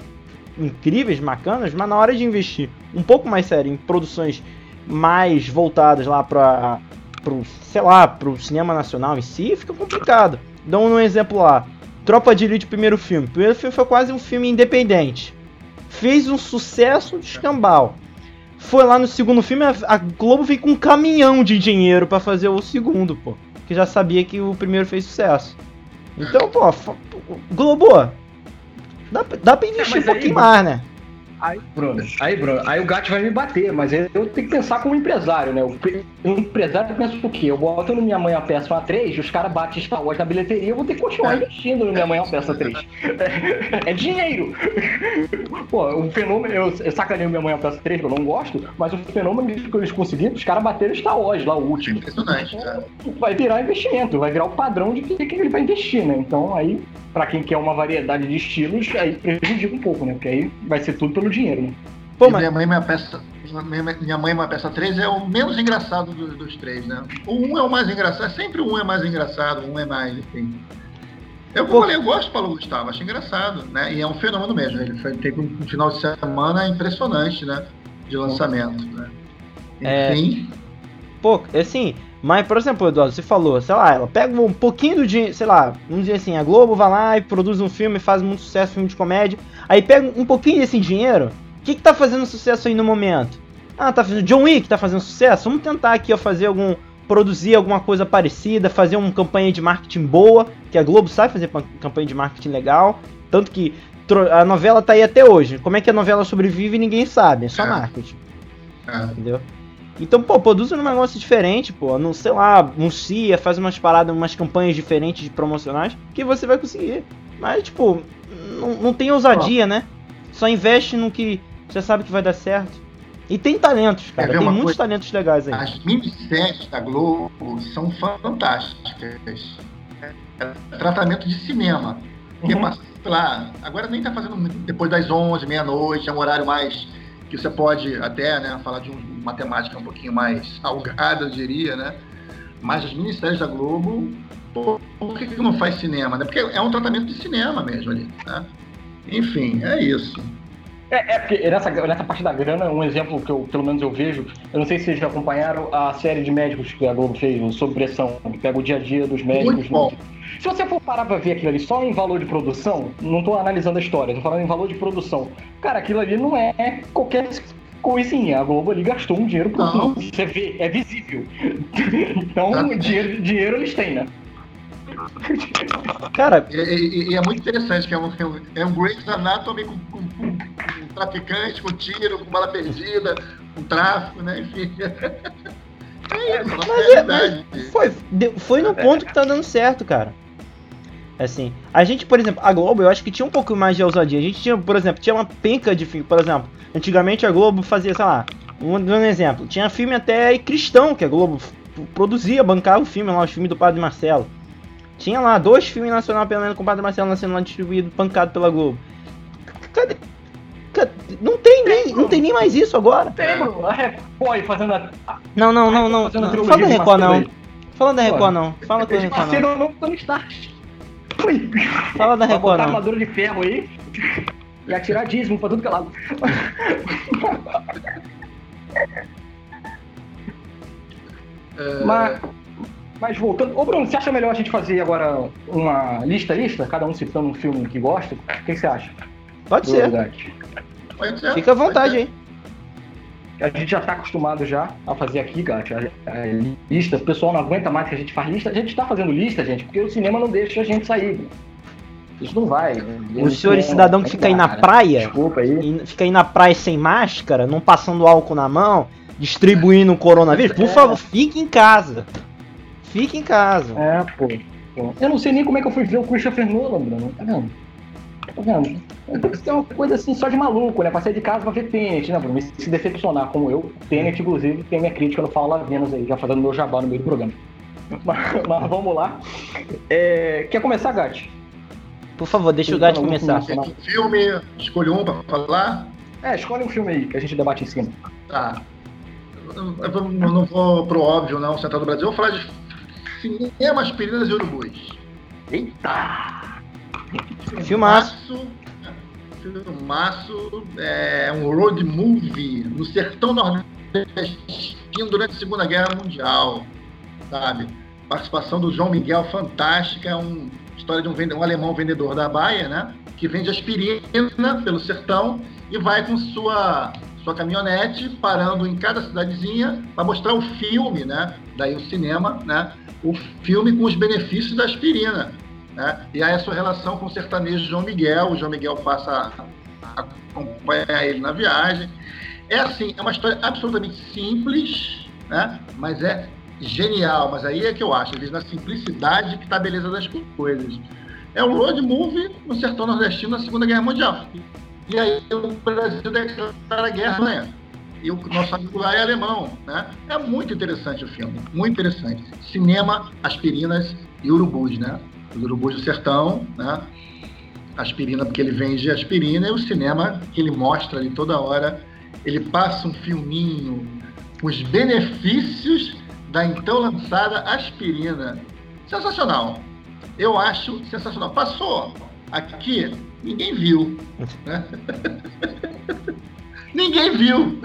Speaker 2: incríveis, bacanas, mas na hora de investir um pouco mais sério em produções mais voltadas lá para pro, sei lá, pro cinema nacional em si, fica complicado. Dá um exemplo lá. Tropa de Elite, primeiro filme. Primeiro filme foi quase um filme independente. Fez um sucesso de escambau. Foi lá no segundo filme, a Globo veio com um caminhão de dinheiro para fazer o segundo, pô. Que já sabia que o primeiro fez sucesso. Então, pô, Globo, Dá, dá pra investir é, um pouquinho aí, mais, né?
Speaker 1: Aí, Bruno, aí, Bruno, aí o Gato vai me bater, mas eu tenho que pensar como empresário, né? O empresário pensa o quê? Eu boto no Minha Mãe a Peça 1 a 3, os caras batem Star Wars na bilheteria, eu vou ter que continuar é. investindo no Minha Mãe a Peça 3. É, é dinheiro! Pô, o fenômeno, eu, eu sacanei o Minha Mãe a Peça 3, que eu não gosto, mas o fenômeno que eles conseguiram, os caras bateram Star Wars lá, o último.
Speaker 3: Impressionante, cara.
Speaker 1: Vai virar investimento, vai virar o padrão de que, que ele vai investir, né? Então aí para quem quer uma variedade de estilos, aí prejudica um pouco, né? Porque aí vai ser tudo pelo dinheiro, né?
Speaker 3: Pô, mas... Minha mãe, minha peça. Minha mãe, uma peça 3 é o menos engraçado dos, dos três, né? O 1 um é o mais engraçado, sempre o 1 um é mais engraçado, o 1 um é mais, enfim. Eu, Pô, falei, eu gosto do Paulo Gustavo, acho engraçado, né? E é um fenômeno mesmo. Ele foi, teve um final de semana impressionante, né? De lançamento, né?
Speaker 2: Enfim. É... Pô, assim, mas, por exemplo, Eduardo, você falou, sei lá, ela pega um pouquinho do dinheiro, sei lá, vamos dizer assim, a Globo vai lá e produz um filme, faz muito sucesso, filme de comédia, aí pega um pouquinho desse dinheiro, o que que tá fazendo sucesso aí no momento? Ah, tá fazendo John Wick, tá fazendo sucesso? Vamos tentar aqui, ó, fazer algum, produzir alguma coisa parecida, fazer uma campanha de marketing boa, que a Globo sabe fazer campanha de marketing legal, tanto que a novela tá aí até hoje. Como é que a novela sobrevive ninguém sabe, é só é. marketing. É. Entendeu? Então, pô, produz um negócio diferente, pô. Não sei lá, anuncia, faz umas paradas, umas campanhas diferentes de promocionais, que você vai conseguir. Mas, tipo, não, não tem ousadia, né? Só investe no que você sabe que vai dar certo. E tem talentos, cara. Tem muitos coisa? talentos legais aí.
Speaker 3: As minisséries da Globo são fantásticas. É tratamento de cinema. Porque, uhum. sei lá, agora nem tá fazendo depois das 11, meia-noite, é um horário mais que você pode até né, falar de um, uma temática um pouquinho mais salgada, eu diria, né? Mas as ministérios da Globo, por, por que, que não faz cinema? Né? Porque é um tratamento de cinema mesmo ali, né? Enfim, é isso.
Speaker 1: É, é, porque nessa, nessa parte da grana, um exemplo que eu, pelo menos eu vejo, eu não sei se vocês já acompanharam a série de médicos que a Globo fez, Sob Pressão, que pega o dia a dia dos médicos. Muito
Speaker 3: bom.
Speaker 1: Se você for parar pra ver aquilo ali só em valor de produção, não tô analisando a história, tô falando em valor de produção. Cara, aquilo ali não é qualquer coisinha. A Globo ali gastou um dinheiro por não. Você vê, é visível. então, dinheiro, dinheiro eles têm, né?
Speaker 3: Cara. E, e, e, é muito interessante que é um, é um Grey's Anatomy com, com, com traficante, com tiro, com bala perdida, com tráfico, né? Enfim.
Speaker 2: É isso, mas, é, mas foi, foi no ponto que tá dando certo, cara. Assim, a gente, por exemplo, a Globo, eu acho que tinha um pouco mais de ousadia. A gente tinha, por exemplo, tinha uma penca de filme. Por exemplo, antigamente a Globo fazia, sei lá, um, um exemplo, tinha filme até cristão que a Globo produzia, bancava o filme lá, o filme do Padre Marcelo. Tinha lá dois filmes nacionais pelo menos com o Padre Marcelo sendo lá distribuído, pancado pela Globo. Cadê? Não tem nem, não tem nem mais isso agora.
Speaker 1: Tem. A Record fazendo a.
Speaker 2: Não, não, não, não. não. Fala da Record não. Fala da Record não. Fala da Record não.
Speaker 1: não Tony Stark.
Speaker 2: Fala da Record não.
Speaker 1: armadura de ferro aí. E atirar dízimo pra tudo que é lado. Mas, mas voltando. Ô Bruno, você acha melhor a gente fazer agora uma lista-lista? Cada um citando um filme que gosta? O que você acha?
Speaker 2: Pode ser. Pode ser. Fica à vontade aí.
Speaker 1: A gente já está acostumado já a fazer aqui, Gat, a, a, lista. O pessoal não aguenta mais que a gente faz lista. A gente está fazendo lista, gente, porque o cinema não deixa a gente sair. Isso não vai.
Speaker 2: O senhor cidadão que fica aí na praia,
Speaker 1: Desculpa aí.
Speaker 2: fica aí na praia sem máscara, não passando álcool na mão, distribuindo o coronavírus, por é. favor, fique em casa. Fique em casa.
Speaker 1: É, pô, pô. Eu não sei nem como é que eu fui ver o Christopher Nolan, Bruno. Tá vendo? Tá vendo? Isso é uma coisa assim só de maluco, né? Pra sair de casa pra ver Tenet, né, Bruno? Se decepcionar como eu, Tenet, inclusive, tem minha crítica no Fala Vênus aí, já fazendo meu jabá no meio do programa. Mas, mas vamos lá. É, quer começar, Gatti?
Speaker 2: Por favor, deixa o Gatti começar.
Speaker 3: Um filme, escolhe um pra falar?
Speaker 1: É, escolhe um filme aí que a gente debate em cima.
Speaker 3: Tá. Eu, não vou pro óbvio, não, Central do Brasil. Eu vou falar de cinema, aspirinas e urubus.
Speaker 1: Eita!
Speaker 2: Filmaço.
Speaker 3: Filmaço. É um road movie no sertão nordestino durante a Segunda Guerra Mundial. Sabe? Participação do João Miguel, fantástica. É uma história de um, um alemão vendedor da Baia, né? Que vende aspirina pelo sertão e vai com sua sua caminhonete parando em cada cidadezinha para mostrar o filme, né? Daí o cinema, né? O filme com os benefícios da aspirina. Né? E a sua relação com o sertanejo João Miguel, o João Miguel passa a acompanhar ele na viagem. É assim, é uma história absolutamente simples, né? mas é genial. Mas aí é que eu acho, eles na simplicidade que está a beleza das coisas. É um road movie no sertão nordestino na Segunda Guerra Mundial. E aí o Brasil declara a guerra, né? E o nosso amigo lá é alemão, né? É muito interessante o filme, muito interessante. Cinema, aspirinas e urubus, né? Os urubus do sertão, né? Aspirina, porque ele vende aspirina, e o cinema que ele mostra ali toda hora. Ele passa um filminho com os benefícios da então lançada aspirina. Sensacional. Eu acho sensacional. Passou aqui, ninguém viu. Né? ninguém viu.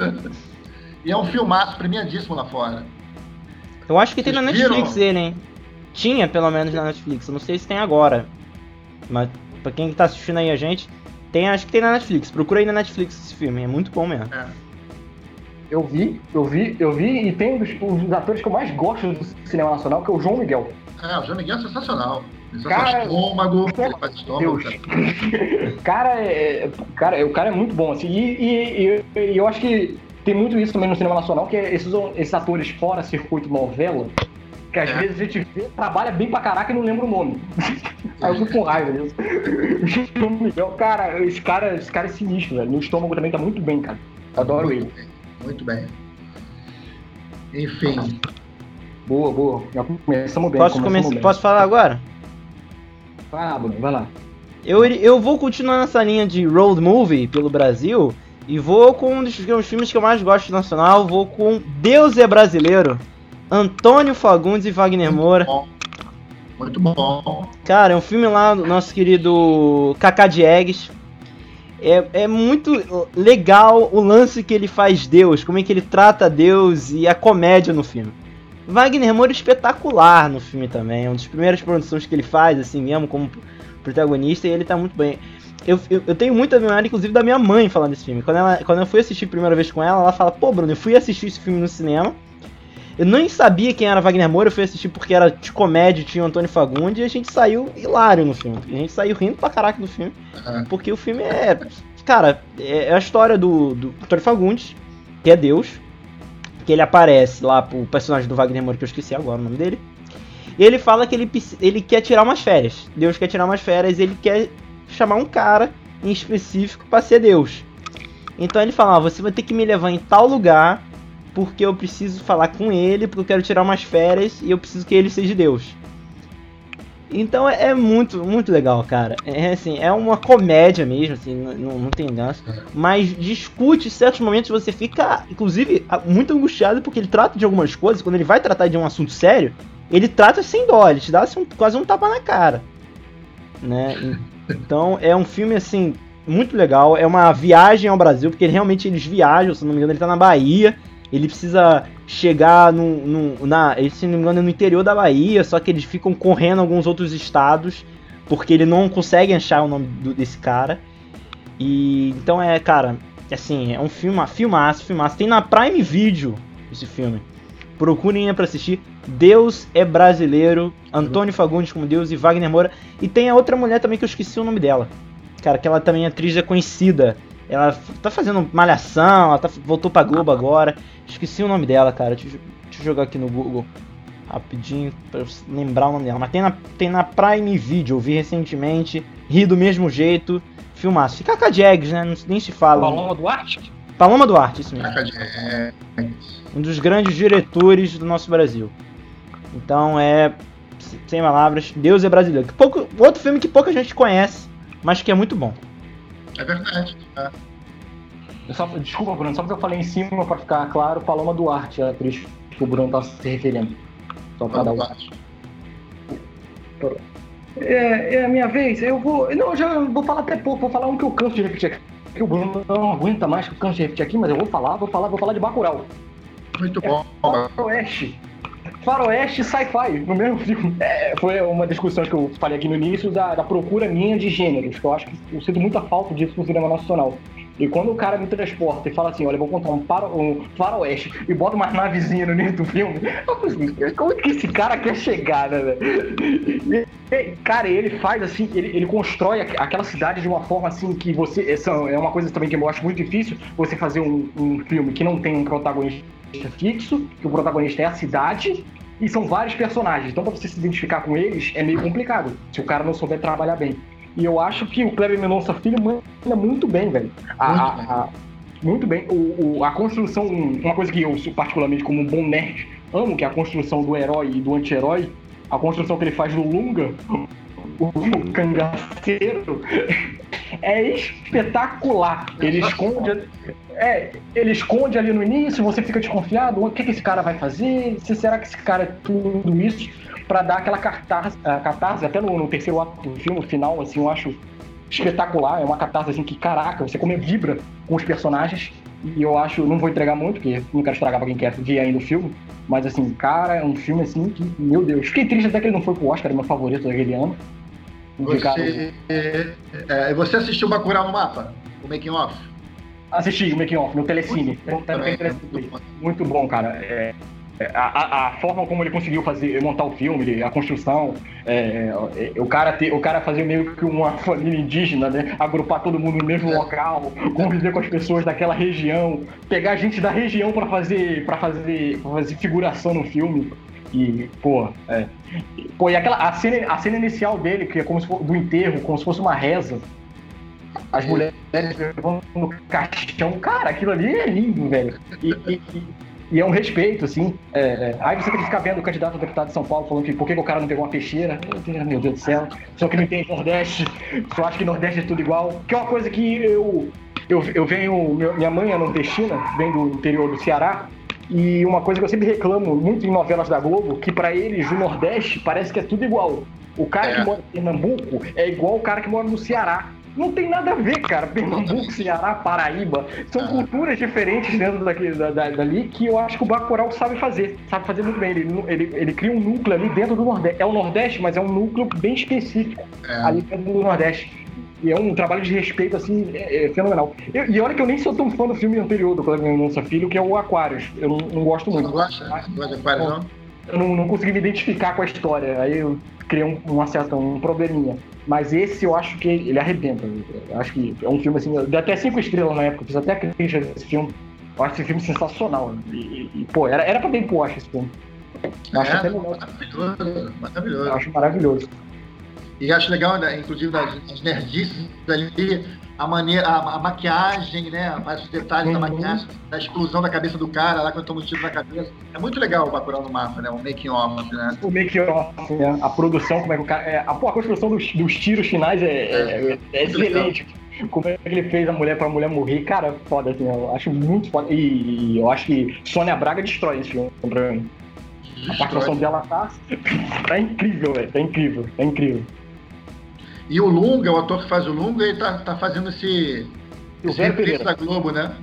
Speaker 3: E é um filmaço premiadíssimo lá fora.
Speaker 2: Eu acho que tem Vocês na Netflix viram? ele, hein? Tinha, pelo menos, na Netflix. Eu não sei se tem agora. Mas pra quem tá assistindo aí a gente, tem, acho que tem na Netflix. Procura aí na Netflix esse filme, é muito bom mesmo. É.
Speaker 1: Eu vi, eu vi, eu vi, e tem um dos, um dos, atores que eu mais gosto do cinema nacional, que é o João Miguel.
Speaker 3: É, o João Miguel é sensacional. Ele cara, estômago, ele faz estômago. Deus.
Speaker 1: Cara. cara, é, cara, o cara é muito bom, assim, e, e, e, e eu acho que tem muito isso também no cinema nacional, que é esses, esses atores fora circuito novela, que às é. vezes a gente vê, trabalha bem pra caraca e não lembra o nome. Aí eu fico com raiva disso. Miguel, cara, esse cara, esse cara é sinistro, velho. No estômago também tá muito bem, cara. Adoro
Speaker 3: muito
Speaker 1: ele.
Speaker 3: Bem, muito bem. Enfim.
Speaker 1: Boa, boa. Já começamos bem.
Speaker 2: Posso,
Speaker 1: começamos bem.
Speaker 2: Posso falar agora?
Speaker 1: Vai lá, Bruno, vai lá.
Speaker 2: Eu, eu vou continuar nessa linha de road movie pelo Brasil e vou com um dos, um dos filmes que eu mais gosto nacional, vou com Deus é Brasileiro. Antônio Fagundes e Wagner Moura.
Speaker 3: Muito bom.
Speaker 2: Cara, é um filme lá do nosso querido Kaká Diegues. É, é muito legal o lance que ele faz Deus, como é que ele trata Deus e a comédia no filme. Wagner Moura é espetacular no filme também, é uma das primeiras produções que ele faz, assim mesmo, como protagonista, e ele tá muito bem. Eu, eu, eu, tenho muita memória, inclusive, da minha mãe falando desse filme. Quando, ela, quando eu fui assistir a primeira vez com ela, ela fala: Pô, Bruno, eu fui assistir esse filme no cinema. Eu nem sabia quem era Wagner Moura, eu fui assistir porque era de comédia, tinha o Antônio Fagundes, e a gente saiu hilário no filme. A gente saiu rindo pra caraca do filme. Porque o filme é. Cara, é a história do, do Antônio Fagundes, que é Deus. Que ele aparece lá pro personagem do Wagner Moura, que eu esqueci agora o nome dele. E ele fala que ele, ele quer tirar umas férias. Deus quer tirar umas férias, ele quer chamar um cara em específico para ser Deus. Então ele fala: ah, você vai ter que me levar em tal lugar porque eu preciso falar com ele, porque eu quero tirar umas férias e eu preciso que ele seja Deus. Então é, é muito, muito legal, cara. É assim, é uma comédia mesmo, assim, não, não tem ganso. Mas discute certos momentos você fica, inclusive, muito angustiado porque ele trata de algumas coisas, quando ele vai tratar de um assunto sério, ele trata sem dó, ele te dá assim, quase um tapa na cara. Né? Então é um filme assim muito legal, é uma viagem ao Brasil, porque realmente eles viajam, se não me engano, ele tá na Bahia, ele precisa chegar no, na, se não me engano, é no interior da Bahia, só que eles ficam correndo alguns outros estados, porque ele não consegue achar o nome do, desse cara. E então é, cara, assim, é um filme, filmaço, filmaço. Tem na Prime Video esse filme. Procurem aí pra assistir. Deus é brasileiro. Antônio Fagundes como Deus e Wagner Moura. E tem a outra mulher também que eu esqueci o nome dela. Cara, que ela também é atriz é conhecida. Ela tá fazendo malhação, ela tá, voltou pra Globo agora. Esqueci o nome dela, cara. Deixa, deixa eu jogar aqui no Google rapidinho pra eu lembrar o nome dela. Mas tem na, tem na Prime Video, eu vi recentemente. Ri do mesmo jeito. Filmaço. Fica com a Jags, né? Nem se fala.
Speaker 1: Paloma Duarte?
Speaker 2: Paloma Duarte, isso mesmo um dos grandes diretores do nosso Brasil. Então é sem palavras, Deus é brasileiro. Que pouco, outro filme que pouca gente conhece, mas que é muito bom.
Speaker 3: É verdade. É.
Speaker 1: Só, desculpa, Bruno, só porque eu falei em cima para ficar claro, Paloma Duarte, a atriz que o Bruno tá se referindo. Só para dar um. É, é a minha vez, eu vou. Não, já vou falar até pouco, vou falar um que eu canso de repetir aqui. Que o Bruno não aguenta mais que eu canso de repetir aqui, mas eu vou falar, vou falar, vou falar de Bacurau.
Speaker 3: Muito bom.
Speaker 1: É faroeste. Faroeste sci-fi, no mesmo filme. É, foi uma discussão que eu falei aqui no início da, da procura minha de gêneros, que eu acho que eu sinto muita falta disso no cinema nacional. E quando o cara me transporta e fala assim, olha, vou contar um, para, um faroeste e bota uma navezinha no início do filme, assim, como que esse cara quer chegar, né, velho? Cara, ele faz assim, ele, ele constrói aquela cidade de uma forma assim que você. Essa é uma coisa também que eu acho muito difícil, você fazer um, um filme que não tem um protagonista fixo, que o protagonista é a cidade, e são vários personagens. Então, pra você se identificar com eles, é meio complicado, se o cara não souber trabalhar bem. E eu acho que o Kleber Mendonça Filho manda muito bem, velho. A, muito bem. A, muito bem. O, o, a construção, uma coisa que eu, particularmente, como um bom nerd, amo, que é a construção do herói e do anti-herói. A construção que ele faz do Lunga, o cangaceiro, é espetacular. Ele esconde, é, ele esconde ali no início, você fica desconfiado, o que, que esse cara vai fazer? Se será que esse cara é tudo isso para dar aquela catarse, catarse até no, no, terceiro ato do filme, final, assim, eu acho espetacular. É uma catarse assim que, caraca, você como vibra com os personagens. E eu acho, não vou entregar muito, porque não quero estragar pra quem quer ver ainda o filme. Mas assim, cara, é um filme assim que, meu Deus, fiquei triste até que ele não foi pro Oscar, era meu favorito daquele ano.
Speaker 3: Você, é, é, você assistiu Bacurau no mapa? O making off?
Speaker 1: Assisti o making off no Telecine. Muito, também, muito bom, cara. É, é, a, a, forma como ele conseguiu fazer montar o filme, a construção, é, é, o cara ter, o cara fazer meio que uma família indígena, né? Agrupar todo mundo no mesmo local, conviver com as pessoas daquela região, pegar gente da região para fazer para fazer, pra fazer figuração no filme. E, pô, é. Pô, e aquela, a cena, a cena inicial dele, que é como se fosse, do enterro, como se fosse uma reza. As mulheres levando no caixão. Cara, aquilo ali é lindo, velho. E, E é um respeito, assim. É, é. Aí você tem que ficar vendo o candidato a deputado de São Paulo falando que por que, que o cara não pegou uma peixeira. Meu Deus do céu. Só que não entende Nordeste. Só acha que Nordeste é tudo igual. Que é uma coisa que eu. Eu, eu venho. Minha mãe é nordestina, vem do interior do Ceará. E uma coisa que eu sempre reclamo muito em novelas da Globo, que para eles o Nordeste parece que é tudo igual. O cara é. que mora em Pernambuco é igual o cara que mora no Ceará. Não tem nada a ver, cara. Pernambuco, Ceará, Paraíba. São culturas diferentes dentro daquele, da, da, dali que eu acho que o Bacurau sabe fazer. Sabe fazer muito bem. Ele, ele, ele cria um núcleo ali dentro do Nordeste. É o Nordeste, mas é um núcleo bem específico é. ali dentro do Nordeste. E é um trabalho de respeito, assim, é, é fenomenal. Eu, e olha que eu nem sou tão fã do filme anterior do Colega Mendonça Filho, que é o Aquários. Eu não, não gosto muito. Não
Speaker 3: gosta? Não gosta de Aquários, não?
Speaker 1: Eu não, não consegui me identificar com a história. Aí eu criei um, um, um probleminha. Mas esse eu acho que ele arrebenta. Eu acho que é um filme assim. Deu até cinco estrelas na época, fiz até crítica desse filme. Eu acho esse filme sensacional. E, e pô, era, era pra ter Porsche esse filme.
Speaker 3: Eu acho é, até Maravilhoso, maravilhoso.
Speaker 1: Eu acho maravilhoso.
Speaker 3: E acho legal, né, inclusive, das, das nerdices ali, a maneira, a, a, maquiagem, né? Mais os detalhes uhum. da maquiagem, da explosão da cabeça do cara lá quando toma um tiro na cabeça. É muito legal o Bacurau no mapa, né? O making off, né?
Speaker 1: O making off, né? A produção, como é que o cara. É, a, a construção dos, dos tiros finais é, é, é, é excelente. Legal. Como é que ele fez a mulher pra mulher morrer, cara, foda, assim, eu acho muito foda. E, e eu acho que Sônia Braga destrói esse filme pra mim. A participação dela tá, tá incrível, velho. Tá incrível, tá incrível.
Speaker 3: E o Lunga, o ator que faz o Lunga, ele tá, tá fazendo esse.
Speaker 1: Silvério Pereira.
Speaker 3: da Globo, né?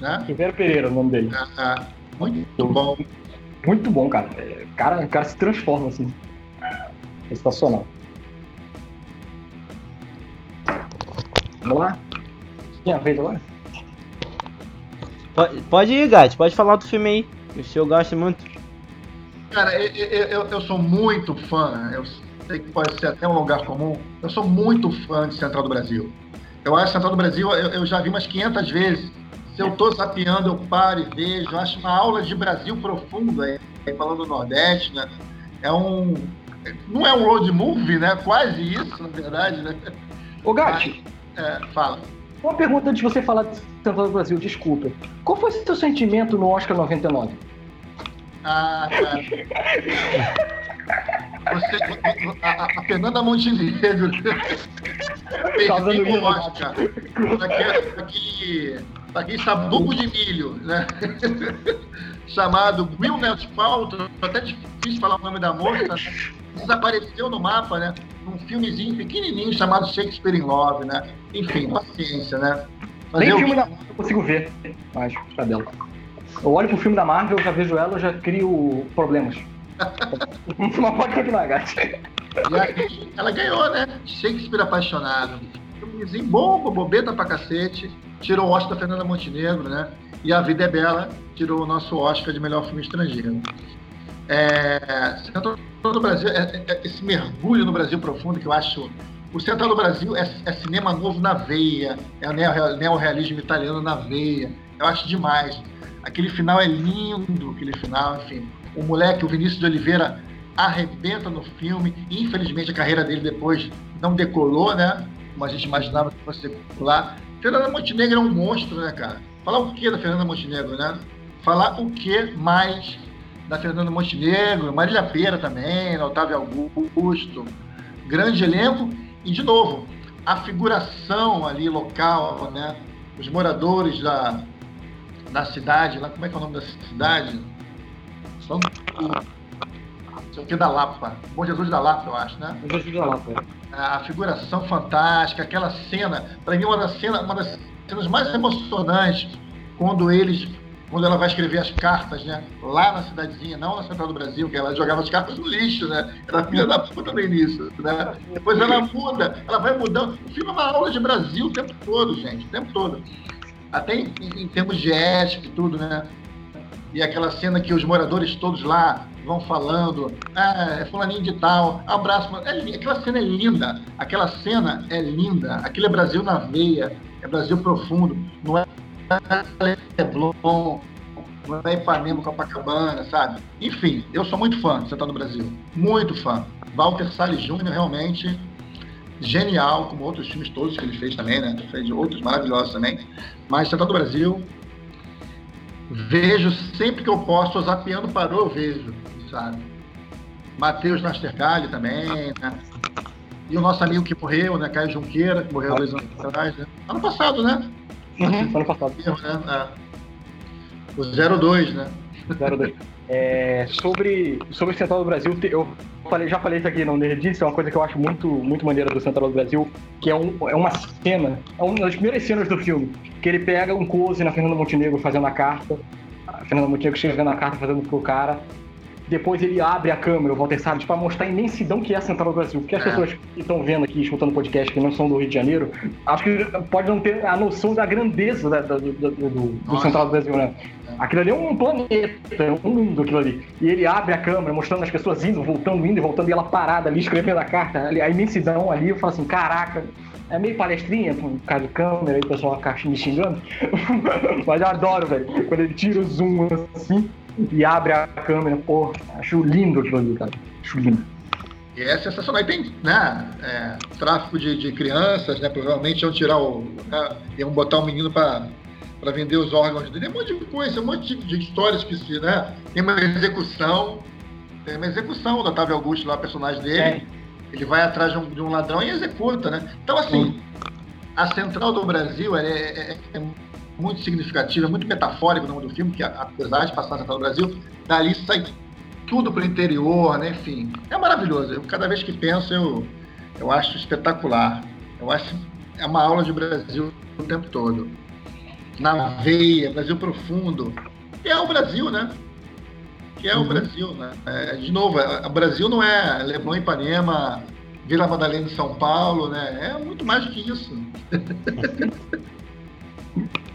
Speaker 3: né?
Speaker 1: Silvério Pereira, o nome dele.
Speaker 3: Ah, ah, muito bom.
Speaker 1: Muito bom, cara. O cara, o cara se transforma, assim. Sensacional. Vamos lá? Tinha vez agora?
Speaker 2: Pode, pode ir, Gat, pode falar do filme aí. O senhor gosta muito.
Speaker 3: Cara, eu, eu, eu sou muito fã. Eu sei que pode ser até um lugar comum. Eu sou muito fã de Central do Brasil. Eu acho Central do Brasil, eu, eu já vi umas 500 vezes. Se eu estou sapeando, eu paro e vejo. Eu acho uma aula de Brasil profundo aí, falando do Nordeste, né? É um. Não é um road movie, né? Quase isso, na verdade, né?
Speaker 1: Ô, Gatti.
Speaker 3: É, fala.
Speaker 1: Uma pergunta antes de você falar de Central do Brasil, desculpa. Qual foi o seu sentimento no Oscar 99?
Speaker 3: Ah, cara. Você, a, a Fernanda Montenegro perdeu o Oscar daquele, daquele sabugo de milho, né? chamado Gwyneth Paltrow, até difícil falar o nome da moça, né? desapareceu no mapa, né? Num filmezinho pequenininho chamado Shakespeare in Love, né? Enfim, paciência, né?
Speaker 1: Fazer Nem filme da Marvel eu consigo ver, mas tá dela. Eu olho pro filme da Marvel, eu já vejo ela, eu já crio problemas. Mas pode continuar, Gatti.
Speaker 3: E aí, ela ganhou, né? Shakespeare apaixonado. Filmezinho bom, bobeta pra cacete. Tirou o Oscar da Fernanda Montenegro, né? E A Vida é Bela tirou o nosso Oscar de melhor filme estrangeiro. É, Central do Brasil, é, é, esse mergulho no Brasil profundo que eu acho. O Central do Brasil é, é cinema novo na veia, é neorrealismo italiano na veia. Eu acho demais. Aquele final é lindo, aquele final, enfim o moleque, o Vinícius de Oliveira, arrebenta no filme. Infelizmente, a carreira dele depois não decolou, né? Como a gente imaginava que fosse decolar. Fernanda Montenegro é um monstro, né, cara? Falar o que da Fernanda Montenegro, né? Falar o que mais da Fernanda Montenegro, Marília Pera também, Otávio Augusto. Grande elenco. E, de novo, a figuração ali local, né? Os moradores da, da cidade, lá, como é que é o nome da cidade? São sei o que da Lapa. Bom Jesus da Lapa, eu acho, né?
Speaker 1: Bom Jesus da Lapa, é.
Speaker 3: A figuração fantástica, aquela cena, para mim uma das cenas, uma das cenas mais emocionantes quando eles quando ela vai escrever as cartas, né? Lá na cidadezinha, não na Central do Brasil, que ela jogava as cartas no lixo, né? Era filha da puta no início, né? Depois ela muda, ela vai mudando. O filme é uma aula de Brasil o tempo todo, gente, o tempo todo. Até em, em termos de ética e tudo, né? E aquela cena que os moradores todos lá vão falando, ah, é fulaninho de tal, abraço. É, aquela cena é linda, aquela cena é linda, aquilo é Brasil na veia, é Brasil profundo, não é Leblon, não é Ipanema, Copacabana, sabe? Enfim, eu sou muito fã de Central do Brasil, muito fã. Walter Salles Júnior, realmente genial, como outros filmes todos que ele fez também, né? Fez outros maravilhosos também. Mas Central do Brasil, Vejo sempre que eu posso, o Zapiano parou, eu vejo, sabe? Matheus Nastergalli também, né? E o nosso amigo que morreu, né? Caio Junqueira, que morreu dois anos atrás, né? Ano passado, né?
Speaker 1: Uhum, ano passado.
Speaker 3: Né? É. O 02, né?
Speaker 1: 02. É, sobre, sobre o Central do Brasil, eu falei, já falei isso aqui no Nerdice, é uma coisa que eu acho muito, muito maneira do Central do Brasil, que é, um, é uma cena, é uma das primeiras cenas do filme, que ele pega um close na Fernanda Montenegro fazendo a carta, a Fernanda Montenegro chegando a carta fazendo pro cara, depois ele abre a câmera, o Walter Salles, para mostrar a imensidão que é a Central do Brasil. Porque as é. pessoas que estão vendo aqui, escutando o podcast, que não são do Rio de Janeiro, acho que pode não ter a noção da grandeza da, da, do, do, do, Central do Brasil, né? Aquilo ali é um planeta, é um mundo aquilo ali. E ele abre a câmera, mostrando as pessoas indo, voltando, indo e voltando, e ela parada ali, escrevendo a carta, a imensidão ali, eu falo assim, caraca, é meio palestrinha, por causa de câmera, e o pessoal acaba me xingando. Mas eu adoro, velho, quando ele tira o zoom assim, e abre a câmera, pô, acho lindo aquilo ali, cara. Acho lindo.
Speaker 3: E é sensacional. E tem, né, é, tráfico de, de, crianças, né, provavelmente iam tirar o, né, iam botar o menino para para vender os órgãos dele, é um monte de coisa, um monte de, de histórias que se, né, tem uma execução, tem uma execução do Otávio Augusto lá, o personagem dele, é. ele vai atrás de um, de um, ladrão e executa, né? Então, assim, a Central do Brasil é, é, é muito significativa, muito metafórico o nome do filme, que apesar de passar do Brasil, dali sai tudo para o interior, né? enfim. É maravilhoso. Eu, cada vez que penso, eu, eu acho espetacular. Eu acho é uma aula de Brasil o tempo todo. Na veia, Brasil profundo. Que é o Brasil, né? Que é uhum. o Brasil, né? É, de novo, o Brasil não é Leblon e Ipanema, Vila Madalena de São Paulo, né? É muito mais do que isso.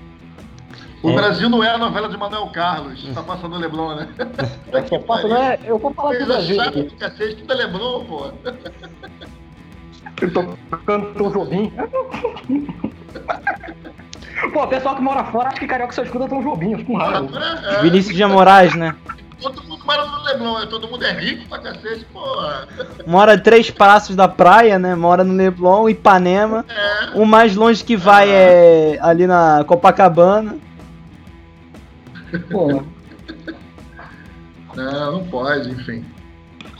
Speaker 3: O é. Brasil não é a novela de Manuel Carlos, tá passando o Leblon, né?
Speaker 1: É que passa, não é? Eu vou falar do Brasil.
Speaker 3: Chato do cacete, tudo é Leblon, pô.
Speaker 1: Eu tô cantando o Jobim. Pô, o pessoal que mora fora acha que carioca só escuta Tom Jobim, com raiva.
Speaker 2: É, Vinícius de Moraes, né?
Speaker 3: Todo mundo mora no Leblon, né? todo mundo é rico pra cacete, pô.
Speaker 2: Mora três passos da praia, né? Mora no Leblon, Ipanema. É. O mais longe que vai é, é ali na Copacabana.
Speaker 3: Pô. Não, não pode, enfim.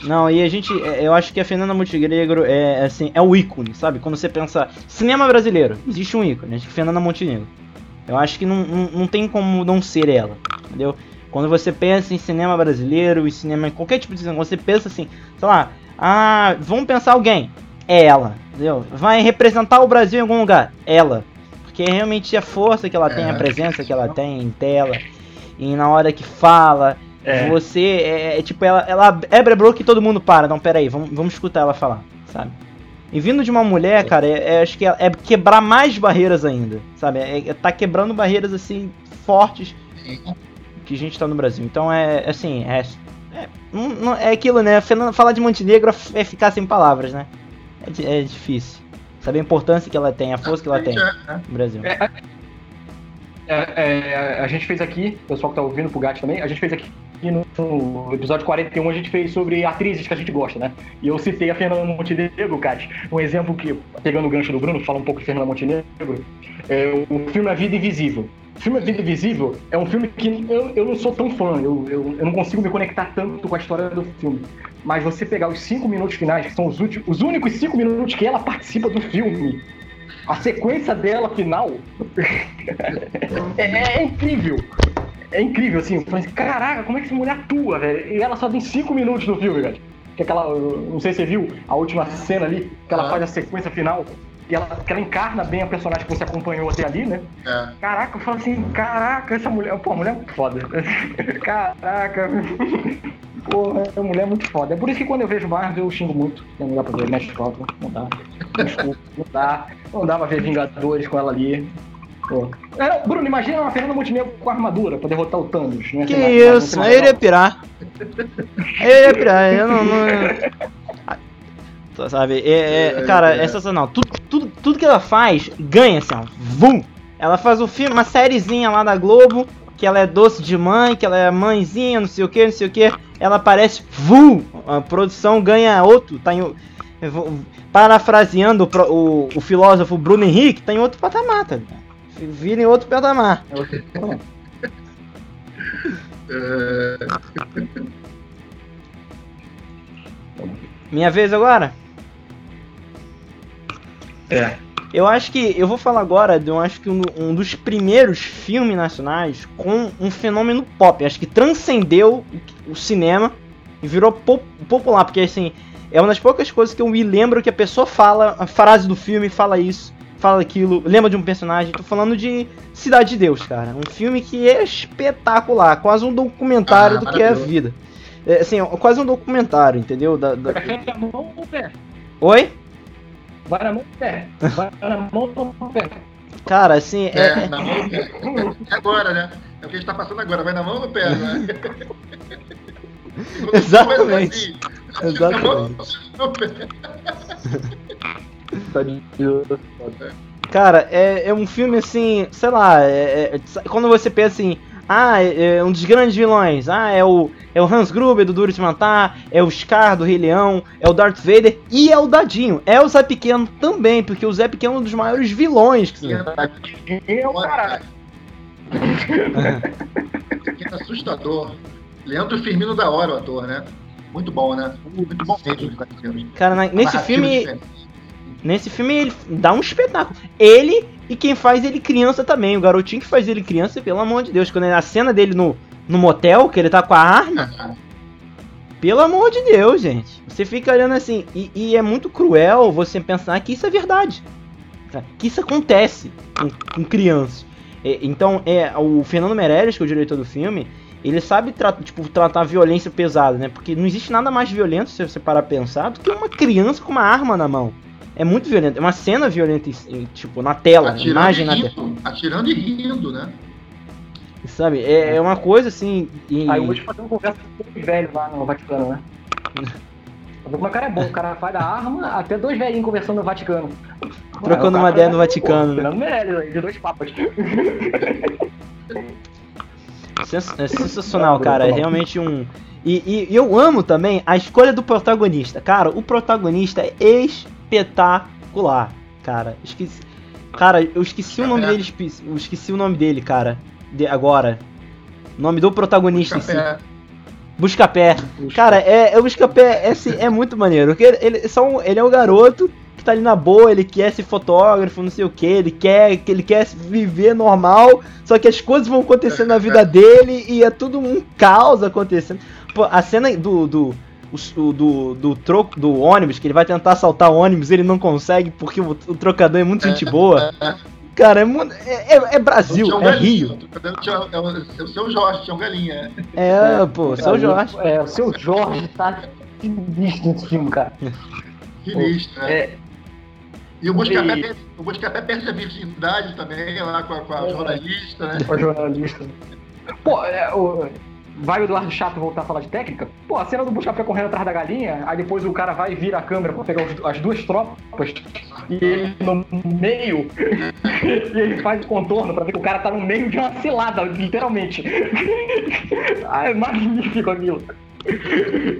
Speaker 2: Não, e a gente, é, eu acho que a Fernanda Montenegro é assim, é o ícone, sabe? Quando você pensa cinema brasileiro, existe um ícone, acho que Fernanda Montenegro. Eu acho que não, não, não tem como não ser ela, entendeu? Quando você pensa em cinema brasileiro, em cinema em qualquer tipo de cinema, você pensa assim, sei lá, ah, vamos pensar alguém, é ela, entendeu? Vai representar o Brasil em algum lugar, ela. Porque realmente a força que ela tem, a é. presença que ela tem em tela, e na hora que fala, é. você é, é, tipo, ela, ela a boca e todo mundo para. Não, pera aí, vamos, vamos escutar ela falar, sabe? E vindo de uma mulher, cara, é, é, acho que é, é, quebrar mais barreiras ainda, sabe? É, é, tá quebrando barreiras assim fortes que a gente tá no Brasil. Então é assim, é é, não, é aquilo, né? Falar de Montenegro é ficar sem palavras, né? É, é difícil. Saber a importância que ela tem, a força que ela tem no Brasil. É,
Speaker 1: é, a gente fez aqui, o pessoal que tá ouvindo pro Gat também, a gente fez aqui no, episódio 41 a gente fez sobre atrizes que a gente gosta, né? E eu citei a Fernanda Montenegro, Gat, um exemplo que, pegando o gancho do Bruno, fala um pouco de Fernanda Montenegro, é o filme A Vida Invisível. O filme A Vida Invisível é um filme que eu, eu não sou tão fã, eu, eu, eu não consigo me conectar tanto com a história do filme. Mas você pegar os cinco minutos finais, que são os, últimos, os únicos cinco minutos que ela participa do filme, a sequência dela final é, é, incrível. É incrível, assim. Eu falei, caraca, como é que essa mulher atua, velho? E ela só tem 5 minutos no filme, velho. Que aquela. Não sei se você viu a última cena ali, que ela faz a sequência final. E ela, que ela encarna bem a personagem que você acompanhou até ali, né? É. Caraca, eu falo assim, caraca, essa mulher. Pô, a mulher é muito foda. caraca. Porra, a mulher é muito foda. É por isso que quando eu vejo Marvel eu xingo muito. Não dá pra ver Mesh não dá. Desculpa, não dá. Não dá pra ver Vingadores com ela ali. Pô. É, Bruno, imagina uma Fernanda Montenegro com armadura pra derrotar o Thanos, né?
Speaker 2: Que isso, aí eu iria pirar. Eu iria pirar, eu não. não... Sabe, é, é, cara, é sensacional. Tudo, tudo, tudo que ela faz ganha, assim, ó. Vum! Ela faz o filme, uma sériezinha lá da Globo, que ela é doce de mãe, que ela é mãezinha, não sei o que, não sei o que. Ela aparece, vum! A produção ganha outro, tá em, parafraseando o, o, o, filósofo Bruno Henrique, tá em outro patamar, tá? Vira em outro patamar. Minha vez agora?
Speaker 1: É.
Speaker 2: Eu acho que. Eu vou falar agora de eu acho que um, um dos primeiros filmes nacionais com um fenômeno pop. Acho que transcendeu o, cinema e virou po- popular. Porque assim, é uma das poucas coisas que eu me lembro que a pessoa fala, a frase do filme fala isso, fala aquilo, lembra de um personagem. Tô falando de Cidade de Deus, cara. Um filme que é espetacular, quase um documentário
Speaker 3: Ah,
Speaker 2: do que é a vida. É, assim, é quase um documentário, entendeu? Da- da-
Speaker 1: pé.
Speaker 2: Oi?
Speaker 1: Vai na mão no pé. Vai na mão no pé.
Speaker 2: Cara, assim,
Speaker 3: É,
Speaker 2: é,
Speaker 3: na mão no pé. É agora, né? É o que a gente tá passando agora. Vai na mão ou no pé, né?
Speaker 2: Exatamente.
Speaker 3: Assim,
Speaker 2: Exatamente.
Speaker 3: pé.
Speaker 2: Cara, é, é um filme assim, sei lá, é- é- quando você pensa assim, ah, é, é um dos grandes vilões, ah, é o, é o Hans Gruber do Duro de Matar, é o Scar do Rei Leão, é o Darth Vader e é o Dadinho, é o Zé Pequeno também, porque o Zé Pequeno é um dos maiores vilões que se
Speaker 1: É o caralho.
Speaker 3: Que é assustador. Leandro Firmino da hora, o ator, né? Muito bom, né? Muito bom mesmo.
Speaker 2: Cara, na- nesse filme,
Speaker 3: diferente.
Speaker 2: Nesse filme ele dá um espetáculo. Ele e quem faz ele criança também, o garotinho que faz ele criança, pelo amor de Deus, quando é a cena dele no, no motel, que ele tá com a arma, Pelo amor de Deus, gente. Você fica olhando assim, e, e é muito cruel você pensar que isso é verdade. tá? Que isso acontece com, com crianças. É, então, é, o Fernando Meirelles, que é o diretor do filme, ele sabe tra tipo, tratar violência pesada, né? Porque não existe nada mais violento, se você parar a pensar, do que uma criança com uma arma na mão. É muito violento. É uma cena violenta, tipo, na tela,
Speaker 3: Atirando
Speaker 2: imagem na tela.
Speaker 3: Atirando e rindo, né?
Speaker 2: Sabe? É, é uma coisa assim. E...
Speaker 1: Aí hoje fazendo conversa com dois velhos lá no Vaticano, né? O cara é bom, o cara faz da arma até dois velhinhos conversando no Vaticano.
Speaker 2: Trocando uma ideia no
Speaker 1: pô,
Speaker 2: Vaticano, né?
Speaker 1: Meirelles, aí, de dois papas.
Speaker 2: Sens- É sensacional, cara. É realmente um. E, e- e eu amo também a escolha do protagonista. Cara, o protagonista é espetacular, cara. Esqueci... Cara, eu esqueci o nome
Speaker 3: É.
Speaker 2: dele. Eu esqueci o nome dele, cara. De, agora. O nome do protagonista em si.
Speaker 3: Café.
Speaker 2: Buscapé. Cara, é, é o Buscapé é, assim, é muito maneiro. Porque ele, ele, só um- ele é o garoto que tá ali na boa, ele quer ser fotógrafo, não sei o que, ele quer, que ele quer viver normal, só que as coisas vão acontecendo na vida dele e é tudo um caos acontecendo. Pô, a cena do. do o- o- do, do troco do ônibus, que ele vai tentar assaltar o ônibus ele não consegue porque o, o trocador é muito gente boa. Cara, é, é, é- é Brasil,
Speaker 3: um
Speaker 2: é
Speaker 3: galinho.
Speaker 2: Rio.
Speaker 3: É o, é o seu Jorge, tinha um galinha.
Speaker 2: É, pô, seu Jorge.
Speaker 1: É, o seu Jorge tá sinistro nesse filme, cara.
Speaker 3: Sinistro, né?
Speaker 1: É,
Speaker 3: E o Buscapé,
Speaker 1: E-
Speaker 3: perde- o Buscapé perde a virgindade também, lá com a, com a jornalista, né?
Speaker 1: o jornalista. Pô, é, o- vai o Eduardo Chato voltar a falar de técnica? Pô, a cena do Buscapé correndo atrás da galinha, aí depois o cara vai e vira a câmera pra pegar os- as duas tropas, e ele no meio, e ele faz o contorno pra ver que o cara tá no meio de uma cilada, literalmente. ah, é magnífico aquilo.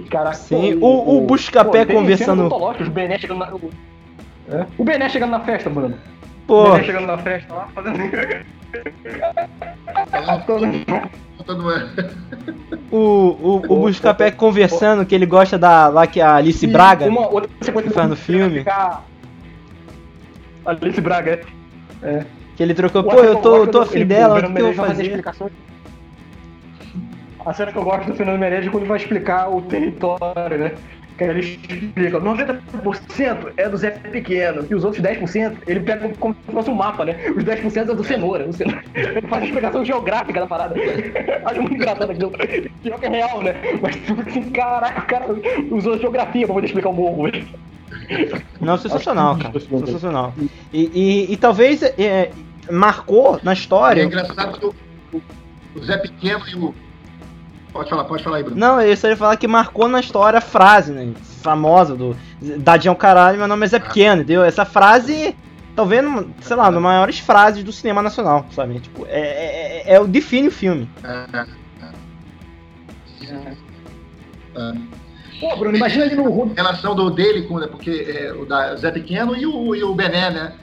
Speaker 1: Caraca,
Speaker 2: Sim,
Speaker 1: pô,
Speaker 2: o- o Buscapé
Speaker 1: tem
Speaker 2: conversando-
Speaker 1: os Bené chegando na... O, é? o Bené chegando na festa, mano. O
Speaker 2: Pô,
Speaker 1: Bené chegando na festa lá, fazendo...
Speaker 2: O, o, o Buscapé conversando que ele gosta da. lá que a Alice Braga.
Speaker 1: Uma outra sequência
Speaker 2: que faz no filme.
Speaker 1: ficar- Alice Braga, é.
Speaker 2: Que ele trocou, pô, eu tô,
Speaker 1: gosto
Speaker 2: tô afim dela,
Speaker 1: o
Speaker 2: que eu vou
Speaker 1: fazer. A cena que eu gosto do Fernando Meirelles é quando ele vai explicar o território, né? Ele explica, 90% é do Zé Pequeno, e os outros 10% ele pega como se fosse um mapa, né? Os 10% é do Cenoura. O Cenoura. Ele faz a explicação geográfica da parada. Acho muito engraçado aquilo. Pior que é real, né? Mas tipo assim, caraca, o cara usou geografia pra poder explicar o morro. velho.
Speaker 2: Não, sensacional, cara.
Speaker 1: Que-
Speaker 2: Sensacional. E, e, e talvez é, marcou na
Speaker 3: É
Speaker 2: história.
Speaker 3: engraçado que o, o- o Zé Pequeno e o. Pode falar, pode falar aí, Bruno.
Speaker 2: Não, eu só ia falar que marcou na história a frase, né? Famosa do Dadinho é o caralho, meu nome é Zé Pequeno, entendeu? Essa frase, talvez, sei lá, uma das maiores frases do cinema nacional, sabe? Tipo, é, é, é, é o define o filme.
Speaker 3: É, é.
Speaker 1: Pô, Bruno, imagina ele no Rudo.
Speaker 3: relação do dele com, né, porque é, o da Zé Pequeno e o, e o Bené, né?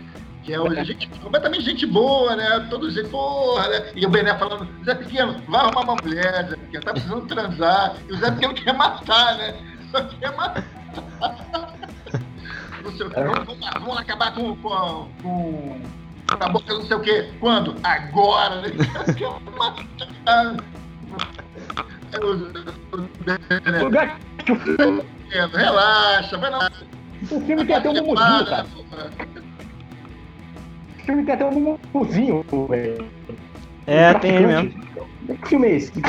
Speaker 3: Que é o gente, completamente gente boa, né? Todo jeito, porra, né? E o Bené falando, Zé Pequeno, vai arrumar uma mulher, Zé Pequeno, tá precisando transar. E o Zé Pequeno quer matar, né? Só quer matar. Não sei o que, vamos, vamos, vamos acabar com, com, com a boca não sei o quê. Quando? Agora, né? Matar.
Speaker 1: O
Speaker 3: Relaxa, vai lá.
Speaker 1: o filme tem até um mumuzinho, cara. O filme tem até um mumuzinho, velho.
Speaker 2: É, tem mesmo.
Speaker 1: Que filme é esse?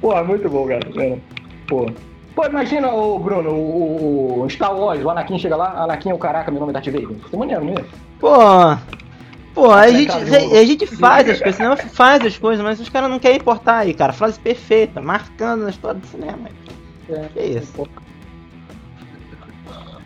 Speaker 1: Pô, muito bom, cara. É, Pô. Pô, imagina, o Bruno, o, o Star Wars, o Anakin chega lá, Anakin é o caraca, meu nome é Darth Vader. Isso é maneiro, né?
Speaker 2: Pô. Pô, a gente, a gente faz as coisas, cinema faz as coisas, mas os caras não querem importar aí, cara. Frase perfeita, marcando na história do cinema. Que isso?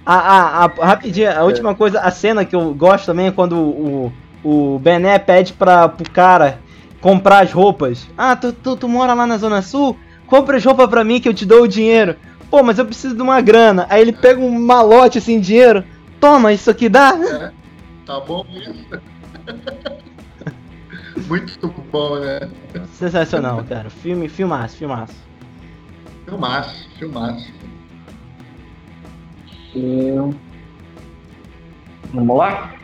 Speaker 2: A, a, a, rapidinho, a última coisa, a cena que eu gosto também é quando o, o Bené pede pra, pro cara comprar as roupas. Ah, tu, tu, tu mora lá na Zona Sul? Compra as roupas pra mim que eu te dou o dinheiro. Pô, mas eu preciso de uma grana. Aí ele pega um malote assim, dinheiro. Toma, isso aqui dá?
Speaker 3: É, tá bom isso? Muito bom, né?
Speaker 2: Sensacional, cara. Filme, filmaço, filmaço.
Speaker 3: Filmaço, filmaço.
Speaker 1: Eu... Vamos lá?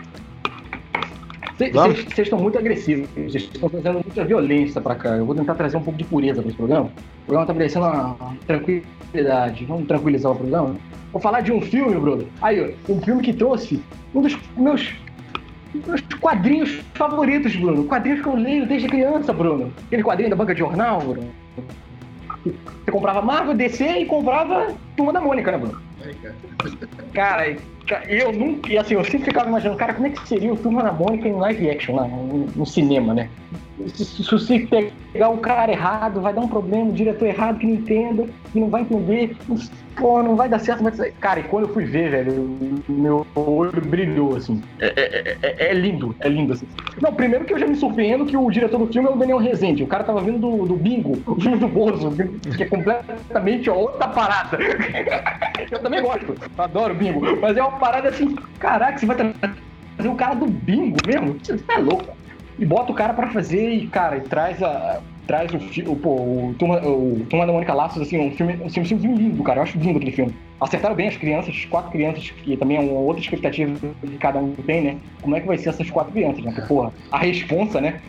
Speaker 1: Vocês estão muito agressivos, vocês estão trazendo muita violência pra cá. Eu vou tentar trazer um pouco de pureza pra esse programa. O programa tá merecendo uma tranquilidade. Vamos tranquilizar o programa? Vou falar de um filme, Bruno. Aí, ó, um filme que trouxe um dos meus, meus quadrinhos favoritos, Bruno. Quadrinhos que eu leio desde criança, Bruno. Aquele quadrinho da banca de jornal, Bruno. Você comprava Marvel, DC e comprava Turma da Mônica, né, Bruno?
Speaker 3: Aí, cara.
Speaker 1: Eu nunca. E assim, eu sempre ficava imaginando, cara, como é que seria o Turma da Mônica em live action lá, no, cinema, né? Se, você pegar o cara errado, vai dar um problema, o diretor errado que não entenda, que não vai entender, pô, não vai dar certo, ser... Cara, e quando eu fui ver, velho, meu olho brilhou, assim. É, é- é- é lindo, é lindo, assim. Não, primeiro que eu já me surpreendo que o diretor do filme é o Daniel Rezende. O cara tava vindo do, do Bingo, o filme do Bozo, que é completamente outra parada. Eu também gosto, adoro bingo. Mas é uma parada assim, caraca, você vai trazer o cara do bingo mesmo? Você tá louco. E bota o cara pra fazer e, cara, e traz a. Traz o filme, pô, o Turma, o Turma da Mônica Laços, assim, um filme, assim, um filme lindo, cara. Eu acho lindo aquele filme. Acertaram bem as crianças, as quatro crianças, que também é uma outra expectativa que cada um tem, né? Como é que vai ser essas quatro crianças, né? Porque, porra, a responsa, né?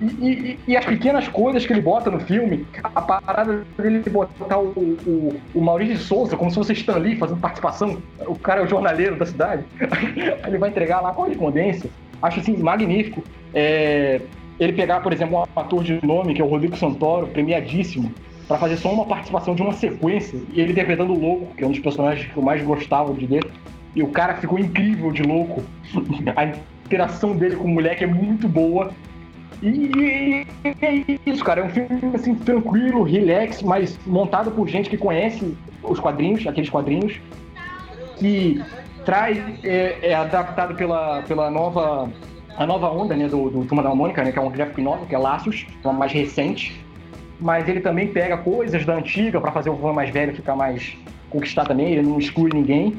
Speaker 1: E, e- as pequenas coisas que ele bota no filme, a parada dele botar o, o, o Maurício de Souza como se fosse Stan Lee fazendo participação, o cara é o jornaleiro da cidade, ele vai entregar lá a correspondência. Acho assim, magnífico. É, ele pegar, por exemplo, um ator de nome, que é o Rodrigo Santoro, premiadíssimo, pra fazer só uma participação de uma sequência, e ele interpretando o Louco, que é um dos personagens que eu mais gostava de ver, e o cara ficou incrível de louco. A interação dele com o moleque é muito boa. E, é isso, cara. É um filme assim, tranquilo, relax, mas montado por gente que conhece os quadrinhos, aqueles quadrinhos, que traz, é, é adaptado pela, pela nova. A nova onda né, do, do Turma da Mônica, né, que é um graphic novel, que é Laços, que é uma mais recente. Mas ele também pega coisas da antiga pra fazer o fã mais velho ficar mais conquistar também, ele não exclui ninguém.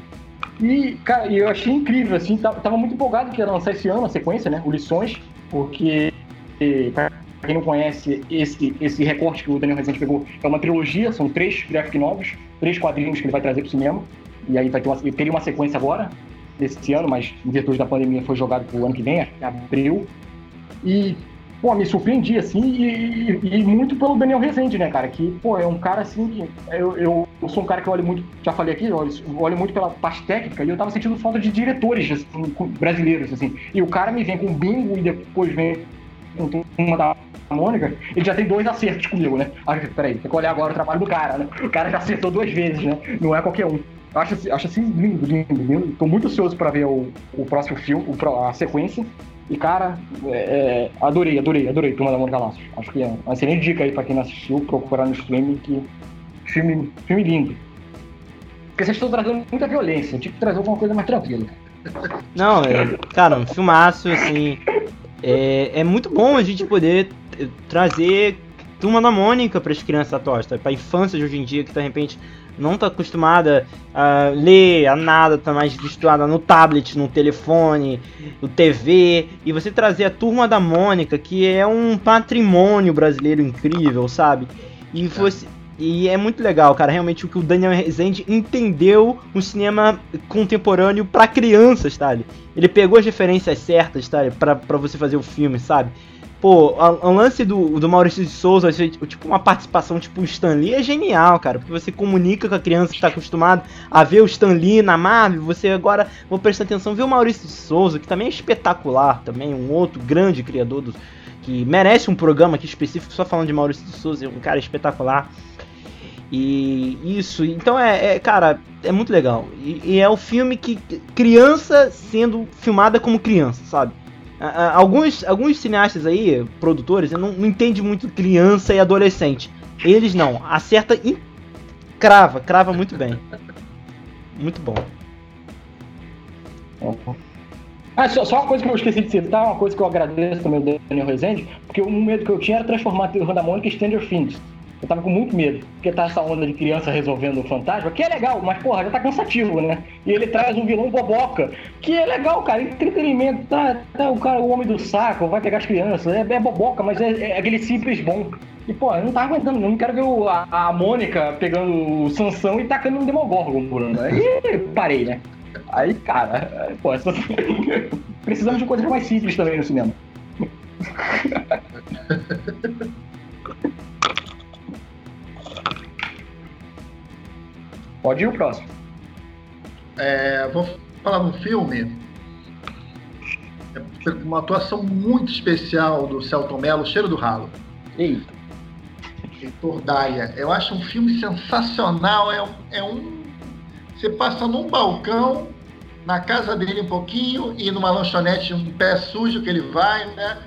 Speaker 1: E, cara, eu achei incrível, assim, tava muito empolgado que ia lançar esse ano a sequência, né? O Lições, porque, pra quem não conhece, esse, esse recorte que o Daniel Rezende pegou é uma trilogia, são três graphic novels, três quadrinhos que ele vai trazer pro cinema, e aí vai ter uma, teria uma sequência agora, desse ano, mas em virtude da pandemia foi jogado pro ano que vem, é abril. E, pô, me surpreendi, assim, e, e- e muito pelo Daniel Rezende, né, cara? Que, pô, é um cara assim. Eu, eu, sou um cara que olho muito, já falei aqui, olho, olho muito pela parte técnica, e eu tava sentindo falta de diretores assim, brasileiros, assim. E o cara me vem com bingo e depois vem com uma da Mônica, ele já tem dois acertos comigo, né? Ah, peraí, tem que olhar agora o trabalho do cara, né? O cara já acertou duas vezes, né? Não é qualquer um. Acho, assim- acho assim lindo, lindo, lindo. Tô muito ansioso pra ver o, o próximo filme, o a sequência. E, cara, é, é, adorei, adorei, adorei Turma da Mônica Laços. Acho que é uma excelente dica aí pra quem não assistiu, procurar no streaming, que filme, filme lindo. Porque vocês estão trazendo muita violência, tinha que trazer alguma coisa mais tranquila.
Speaker 2: Não, é, cara, um filmaço, assim. É, é muito bom a gente poder eh, trazer Turma da Mônica para as crianças atuais, tá? para a infância de hoje em dia que de repente não está acostumada a ler, a nada, tá mais habituada no tablet, no telefone, no TV, e você trazer a Turma da Mônica, que é um patrimônio brasileiro incrível, sabe? E você e é muito legal, cara, realmente o que o Daniel Rezende entendeu no cinema contemporâneo para crianças, tá? Ele pegou as referências certas, tá? Pra, você fazer o filme, sabe? Pô, o lance do, do Maurício de Souza, tipo, uma participação tipo o Stan Lee é genial, cara. Porque você comunica com a criança que está acostumada a ver o Stan Lee na Marvel. Você agora, vou prestar atenção, ver o Maurício de Souza, que também é espetacular, também um outro grande criador do, que merece um programa aqui específico só falando de Maurício de Souza, um cara espetacular. E isso, então é, é cara, é muito legal. E, e, é o filme que criança sendo filmada como criança, sabe? Alguns, alguns cineastas aí, produtores, não, não entendem muito criança e adolescente. Eles não, acerta e crava, crava muito bem. Muito bom.
Speaker 1: Ah, só, só, uma coisa que eu esqueci de citar, uma coisa que eu agradeço também ao Daniel Rezende, porque o medo que eu tinha era transformar a Turma da Mônica em Stranger Things. Eu tava com muito medo, porque tá essa onda de criança resolvendo o fantasma, que é legal, mas porra, já tá cansativo, né? E ele traz um vilão boboca, que é legal, cara, entretenimento, tá, tá o cara, o homem do saco, vai pegar as crianças, é, é boboca, mas é, é, aquele simples bom. E, pô, eu não tava aguentando, não quero ver o, a, a Mônica pegando o Sansão e tacando um Demogorgon por Aí parei, né? Aí, cara, pô, essa... precisamos de coisas mais simples também no cinema. Pode ir o próximo.
Speaker 3: É, vou falar um filme. É uma atuação muito especial do Celton Mello, Cheiro do Ralo.
Speaker 1: Eita.
Speaker 3: Heitor Daia. Eu acho um filme sensacional. É, é um. Você passa num balcão, na casa dele um pouquinho, e numa lanchonete, um pé sujo que ele vai, né?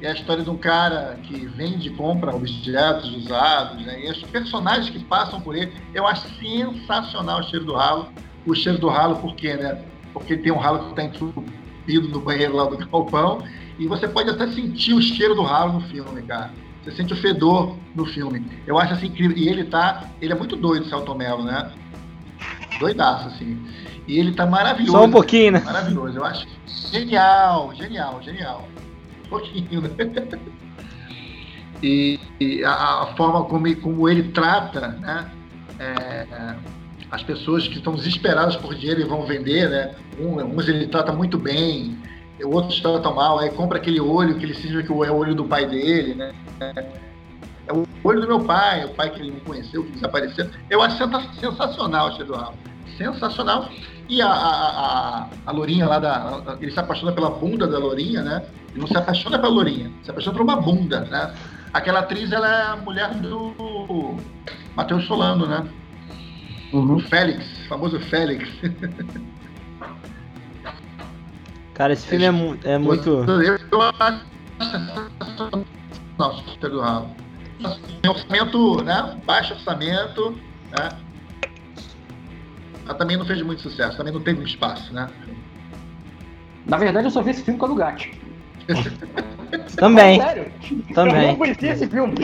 Speaker 3: E a história de um cara que vende e compra objetos usados, né? E os personagens que passam por ele, eu acho sensacional o cheiro do ralo. O cheiro do ralo, por quê, né? Porque tem um ralo que está entupido no banheiro lá do galpão, e você pode até sentir o cheiro do ralo no filme, cara. Você sente o fedor no filme. Eu acho assim incrível. E ele tá. Ele é muito doido, Celton Mello, né? Doidaço, assim. E ele tá maravilhoso.
Speaker 2: Só um pouquinho, né?
Speaker 3: Maravilhoso. Eu acho genial, genial, genial pouquinho, né? E, e a, a, forma como, como ele trata, né? É, as pessoas que estão desesperadas por dinheiro e vão vender, né? Um, uns ele trata muito bem, outros tratam mal, aí compra aquele olho que ele se que é o olho do pai dele, né? É o olho do meu pai, o pai que ele não conheceu, que desapareceu. Eu acho sensacional House. Sensacional. E a, a, a, a Lourinha lá da. Ele se apaixona pela bunda da Lourinha, né? Ele não se apaixona pela Lourinha, se apaixona por uma bunda, né? Aquela atriz, ela é a mulher do Matheus Solano, né? Uhum. O Félix, famoso Félix.
Speaker 2: Cara, esse filme é, mu é muito. Eu acho
Speaker 3: Nossa, do ralo. Orçamento, né? Baixo orçamento, né? Mas também não fez muito sucesso, também não teve espaço, né?
Speaker 1: Na verdade, eu só vi esse filme com a do
Speaker 2: Também.
Speaker 1: Sério?
Speaker 2: Também.
Speaker 1: Eu não conhecia esse filme.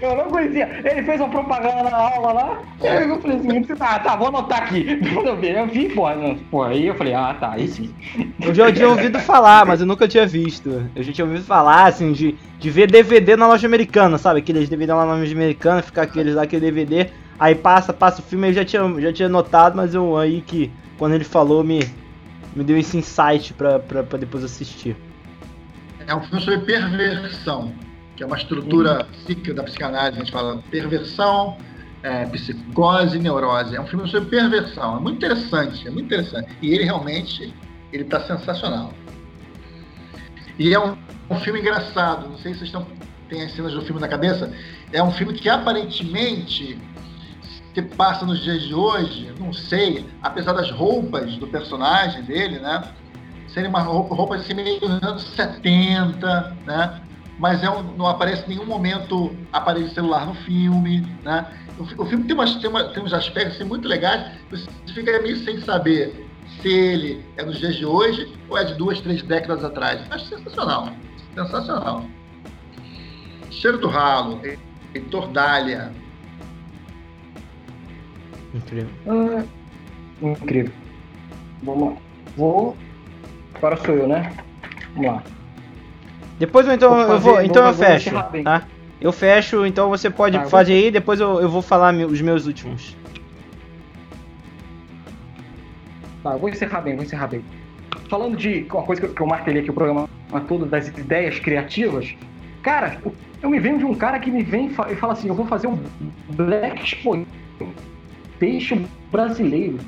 Speaker 1: Eu não conhecia. Ele fez uma propaganda na aula lá. Eu falei assim, tá, tá, vou anotar aqui. Quando eu vi, eu vi, porra, porra. Aí eu falei, ah, tá, sim.
Speaker 2: Eu já tinha ouvido falar, mas eu nunca tinha visto. Eu já tinha ouvido falar, assim, de, de ver DVD na loja americana, sabe? Aqueles DVD lá na loja americana, ficar aqueles lá, aquele DVD. Aí passa, passa o filme, eu já tinha, já tinha notado, mas eu aí que, quando ele falou, me, me deu esse insight pra, pra, pra depois assistir
Speaker 3: é um filme sobre perversão, que é uma estrutura psíquica da psicanálise, a gente fala perversão, é, psicose, neurose. É um filme sobre perversão, é muito interessante, é muito interessante. E ele realmente, ele está sensacional. E é um, um, filme engraçado, não sei se vocês estão, têm as cenas do filme na cabeça, é um filme que aparentemente se passa nos dias de hoje, não sei, apesar das roupas do personagem dele, né? Seria uma roupa, roupa assim meio dos anos 70, né? Mas é um, não aparece em nenhum momento aparelho celular no filme, né? O, o filme tem, umas, tem, uma, tem uns aspectos assim, muito legais, você fica meio sem saber se ele é dos dias de hoje ou é de duas, três décadas atrás. Acho sensacional. Sensacional. Cheiro do Ralo. Heitor Dália.
Speaker 2: Incrível.
Speaker 1: Ah, incrível. Vamos lá. Vou. Agora sou eu, né? Vamos lá.
Speaker 2: Depois eu, então
Speaker 1: Vou
Speaker 2: eu
Speaker 1: fazer-
Speaker 2: vou, então
Speaker 1: vou-
Speaker 2: eu fecho, tá? Eu fecho, então você pode
Speaker 1: Tá, eu vou-
Speaker 2: fazer aí, depois eu, eu vou falar me- os meus últimos.
Speaker 1: Tá, eu vou encerrar bem, vou encerrar bem. Falando de uma coisa que eu, que eu martelei aqui o programa todo, das ideias criativas, cara, eu me venho de um cara que me vem e fa- fala assim, eu vou fazer um Black Exploitation brasileiro.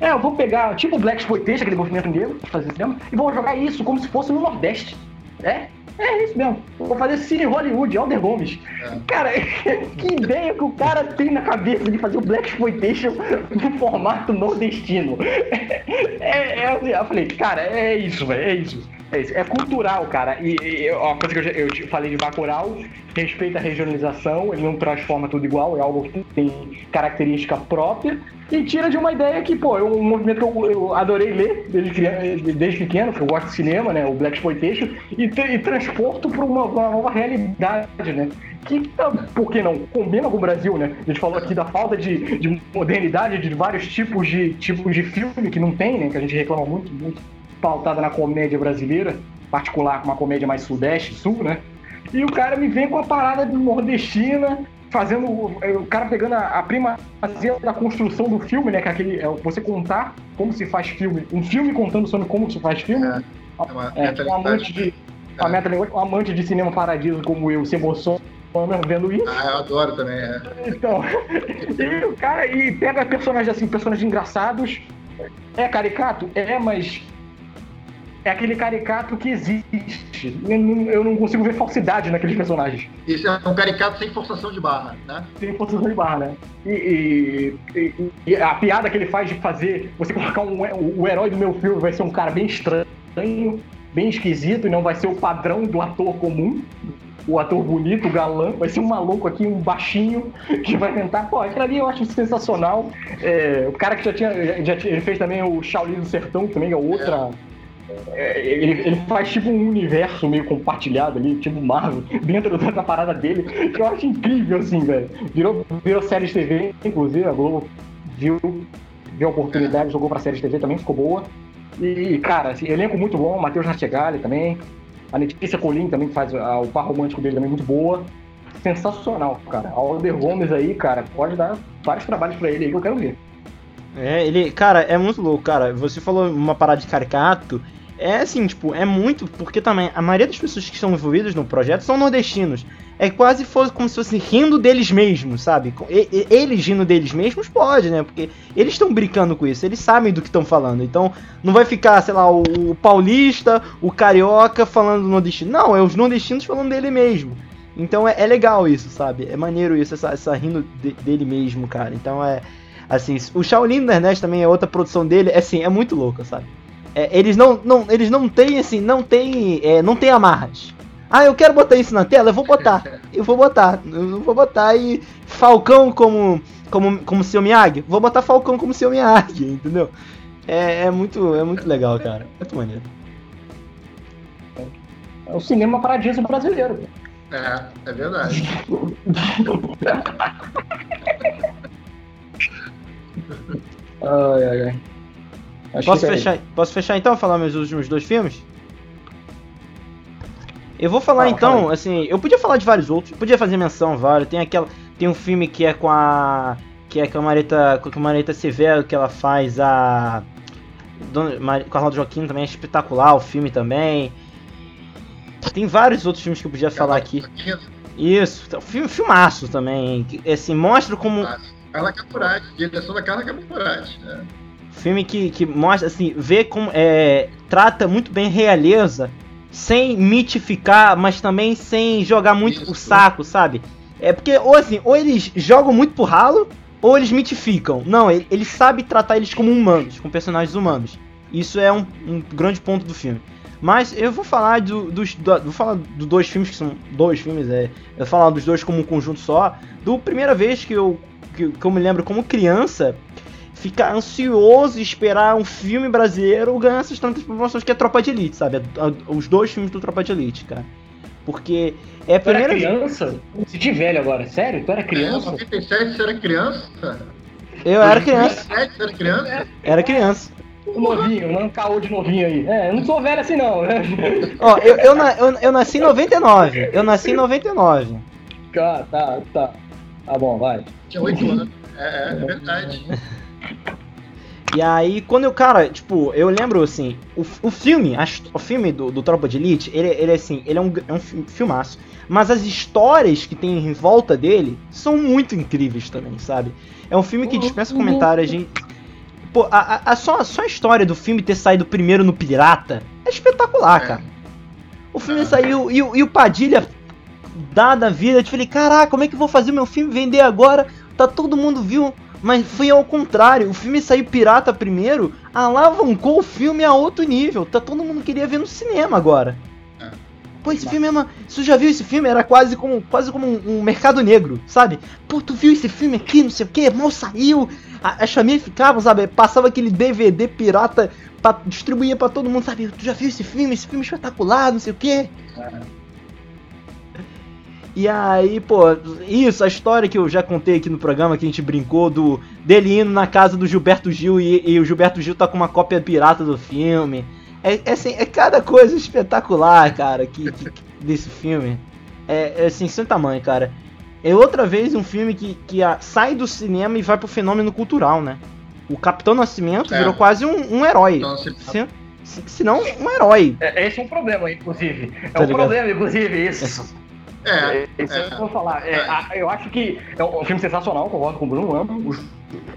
Speaker 1: É, eu vou pegar, tipo Black Exploitation, aquele movimento negro, fazer cinema, e vou jogar isso como se fosse no Nordeste. É? É isso mesmo. Vou fazer Cine Hollywood, Alder Gomes.
Speaker 3: É.
Speaker 1: Cara, que ideia que o cara tem na cabeça de fazer o Black Exploitation no formato nordestino. É, é, eu falei, cara, é isso, velho, é isso. É isso. É cultural, cara. E, e uma coisa que eu, eu falei de Bacurau, respeita a regionalização, ele não transforma tudo igual, é algo que tem característica própria. E tira de uma ideia que, pô, é um movimento que eu, eu adorei ler desde, criança, desde pequeno, que eu gosto de cinema, né? O Black Exploitation, e, e transporto para uma, uma nova realidade, né? Que, ah, por que não? Combina com o Brasil, né? A gente falou aqui da falta de, de modernidade de vários tipos de, tipos de filme que não tem, né? Que a gente reclama muito, muito pautada na comédia brasileira, particular uma comédia mais sudeste, sul, né? E o cara me vem com a parada nordestina, fazendo. o- O cara pegando a, a primazia da construção do filme, né? Que é aquele. É você contar como se faz filme. Um filme contando sobre como se faz filme.
Speaker 3: É, é uma
Speaker 1: É, um amante de. Metalinguagem, um amante de cinema paradiso como eu se emociona vendo isso.
Speaker 3: Ah, eu adoro também. É.
Speaker 1: Então, e o cara e pega personagens assim, personagens engraçados. É caricato? É, mas é aquele caricato que existe. Eu não, eu não consigo ver falsidade naqueles personagens.
Speaker 3: Isso é um caricato sem forçação de barra, né?
Speaker 1: Tem forçação de barra, né? E, e- e- a piada que ele faz de fazer, você colocar um, o, herói do meu filme vai ser um cara bem estranho, bem esquisito, e não vai ser o padrão do ator comum. O ator bonito, o galã, vai ser um maluco aqui, um baixinho, que vai tentar. Pô, aquilo ali eu acho sensacional. É, o cara que já tinha, já, Ele fez também o Shaolin do Sertão, que também é outra. É, ele, ele faz tipo um universo meio compartilhado ali, tipo Marvel, dentro dessa parada dele, que eu acho incrível, assim, velho. Virou, virou série de TV, inclusive, a Globo viu, viu a oportunidade, jogou pra série de TV também, ficou boa. E, cara, assim, elenco muito bom, Matheus Nastegali também. A Letícia Colim também que faz a- o par romântico dele também muito boa. Sensacional, cara. Alder Gomes aí, cara, pode dar vários trabalhos pra ele aí que eu quero ver.
Speaker 2: É, ele, cara, é muito louco, cara. Você falou uma parada de caricato. É assim, tipo, é muito, porque também a maioria das pessoas que estão envolvidas no projeto são nordestinos. É quase como se fosse rindo deles mesmos, sabe? Eles rindo deles mesmos pode, né? Porque eles estão brincando com isso, eles sabem do que estão falando. Então, não vai ficar, sei lá, o, paulista, o carioca falando do nordestino. Não, é os nordestinos falando dele mesmo. Então é, é legal isso, sabe? É maneiro isso, essa, essa rindo de- dele mesmo, cara. Então é. Assim, o Shaolin do Ernest também é outra produção dele, é assim, é muito louca, sabe? É, eles não, não, eles não têm, assim, não tem, é, não tem amarras. Ah, eu quero botar isso na tela, eu vou botar. Eu vou botar, eu vou botar e Falcão como como como seu Miyagi, vou botar Falcão como seu Miyagi, entendeu? É, é muito, é muito legal, cara. Muito maneiro.
Speaker 1: É o cinema paradiso brasileiro.
Speaker 3: É, é verdade.
Speaker 1: Ai, ai, ai. Acho
Speaker 2: Posso
Speaker 1: que é
Speaker 2: fechar, posso fechar então falar meus últimos dois filmes? Eu vou falar
Speaker 1: Fala,
Speaker 2: então,
Speaker 1: fala aí.
Speaker 2: assim, eu podia falar de vários outros, podia fazer menção a vários. Tem aquela, tem um filme que é com a que é com a Marita, com a Marita Severo que ela faz a Dona, Mar, com a Arnaldo Joaquim também é espetacular o filme também. Tem vários outros filmes que eu podia falar aqui. Isso, tá, filme, filmaço também. que, Assim, mostra como
Speaker 3: Carla Capurati, direção da Carla Capurati. Né?
Speaker 2: Filme que, que mostra, assim, vê como. É, trata muito bem realeza, sem mitificar, mas também sem jogar muito
Speaker 3: Isso.
Speaker 2: o saco, sabe? É porque, ou assim, ou eles jogam muito pro ralo, ou eles mitificam. Não, ele, ele sabe tratar eles como humanos, como personagens humanos. Isso é um, um grande ponto do filme. Mas eu vou falar do, dos. do- vou falar dos dois filmes, que são dois filmes, é. Eu vou falar dos dois como um conjunto só. Do primeira vez que eu, que, que eu me lembro como criança, ficar ansioso e esperar um filme brasileiro ganhar essas tantas promoções que é Tropa de Elite, sabe? A- a- Os dois filmes do Tropa de Elite, cara. Porque é a
Speaker 1: Tu era
Speaker 2: primeira.
Speaker 1: criança? Me senti velho agora. Sério? Tu era
Speaker 3: É,
Speaker 1: criança?
Speaker 3: 97 você era criança?
Speaker 2: Eu era criança.
Speaker 3: 97 você era criança?
Speaker 2: Era criança.
Speaker 1: Novinho, não caô de novinho aí. É, eu não sou velho assim não. né?
Speaker 2: Ó, eu, eu, na- eu, eu nasci em 99. Eu nasci em 99.
Speaker 1: Tá, tá, tá. Tá bom, vai.
Speaker 3: Tinha 8 anos. É, é verdade.
Speaker 2: E aí, quando eu, cara, tipo, eu lembro assim, o, o filme, a o filme do, do Tropa de Elite, ele, ele é assim, ele é um, é um fi- filmaço. Mas as histórias que tem em volta dele são muito incríveis também, sabe? É um filme que dispensa comentário, a gente. Pô, a, a- a- só, só a história do filme ter saído primeiro no Pirata é espetacular,
Speaker 3: É.
Speaker 2: cara. O filme saiu e, o- e o Padilha, dada a vida, eu falei, caraca, como é que eu vou fazer meu filme vender agora? Tá todo mundo viu, mas foi ao contrário. O filme saiu pirata primeiro, alavancou o filme a outro nível. Tá todo mundo queria ver no cinema agora.
Speaker 3: É.
Speaker 2: Pô, esse filme é uma. Você já viu esse filme? Era quase como, quase como um, um mercado negro, sabe? Pô, tu viu esse filme aqui, não sei o que, mal saiu. A- As famílias ficavam, sabe? Passava aquele DVD pirata, pra, distribuía pra todo mundo, sabe? Tu já viu esse filme? Esse filme é espetacular, não sei o que. E aí, pô, isso, a história que eu já contei aqui no programa, que a gente brincou do dele indo na casa do Gilberto Gil e, e o Gilberto Gil tá com uma cópia pirata do filme. É, é assim, é cada coisa espetacular, cara, que, que- desse filme. É, é assim, sem tamanho, cara. É outra vez um filme que, que ah, sai do cinema e vai pro fenômeno cultural, né? O Capitão Nascimento
Speaker 3: É.
Speaker 2: virou quase um, um herói.
Speaker 3: Então,
Speaker 2: se, se não, um herói.
Speaker 1: É, esse é um problema, inclusive. É
Speaker 2: Tá
Speaker 1: um
Speaker 2: ligado?
Speaker 1: problema, inclusive, isso.
Speaker 3: É,
Speaker 1: Isso
Speaker 3: é.
Speaker 1: eu vou falar. É,
Speaker 3: É.
Speaker 1: a- eu acho que é um filme sensacional, concordo com o Bruno, amo.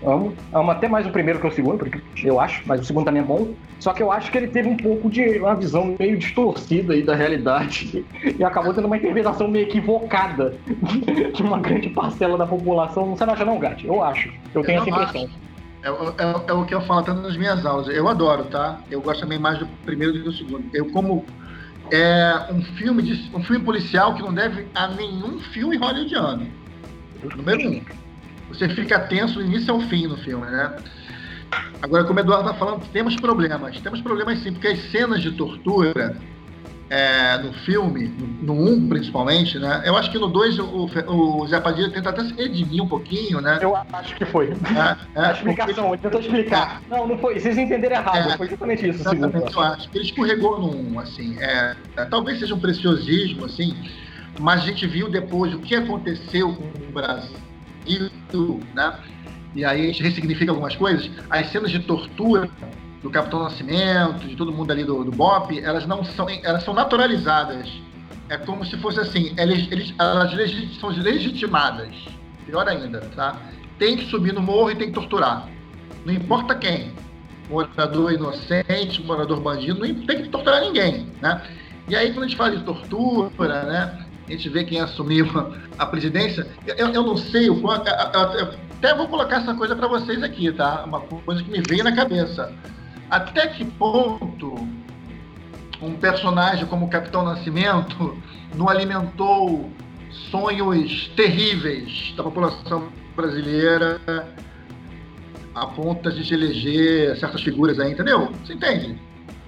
Speaker 1: Amo. Amo até mais o primeiro que o segundo, porque eu acho, mas o segundo também é bom. Só que eu acho que ele teve um pouco de uma visão meio distorcida aí da realidade e acabou tendo uma interpretação meio equivocada de uma grande parcela da população. Você não acha não, Gatti? Eu acho. Eu tenho
Speaker 3: Eu
Speaker 1: essa impressão.
Speaker 3: É, é- é o que eu falo até nas minhas aulas. Eu adoro, tá? Eu gosto também mais do primeiro do que do segundo. Eu como é um filme de um filme policial que não deve a nenhum filme hollywoodiano. Número um. Você fica tenso do início ao fim no filme, né? Agora, como o Eduardo tá falando, temos problemas. Temos problemas sim, porque as cenas de tortura é, no filme, no 1 um, principalmente, né? Eu acho que no 2 o, o Zé Padilha tenta até se redimir um pouquinho, né?
Speaker 1: Eu acho que foi.
Speaker 3: É, é,
Speaker 1: A explicação, ele tentou explicar. Não, não foi. Vocês entenderam errado.
Speaker 3: É.
Speaker 1: Foi justamente isso.
Speaker 3: Exatamente, eu acho. Ele escorregou num, assim, é, é, talvez seja um preciosismo, assim, mas a gente viu depois o que aconteceu com o Brasil, né? E aí a gente ressignifica algumas coisas. As cenas de tortura do Capitão Nascimento, de todo mundo ali do, do BOP, elas não são, elas são naturalizadas. É como se fosse assim, eles, elas legit- são legitimadas. Pior ainda, tá? Tem que subir no morro e tem que torturar. Não importa quem morador inocente, morador bandido, não tem que torturar ninguém, né? E aí, quando a gente fala de tortura, né? A gente vê quem assumiu a presidência. Eu, eu não sei o quanto. até vou colocar essa coisa para vocês aqui, tá? Uma coisa que me veio na cabeça. Até que ponto um personagem como o Capitão Nascimento não alimentou sonhos terríveis da população brasileira a ponto da gente eleger certas figuras aí, entendeu? Você entende?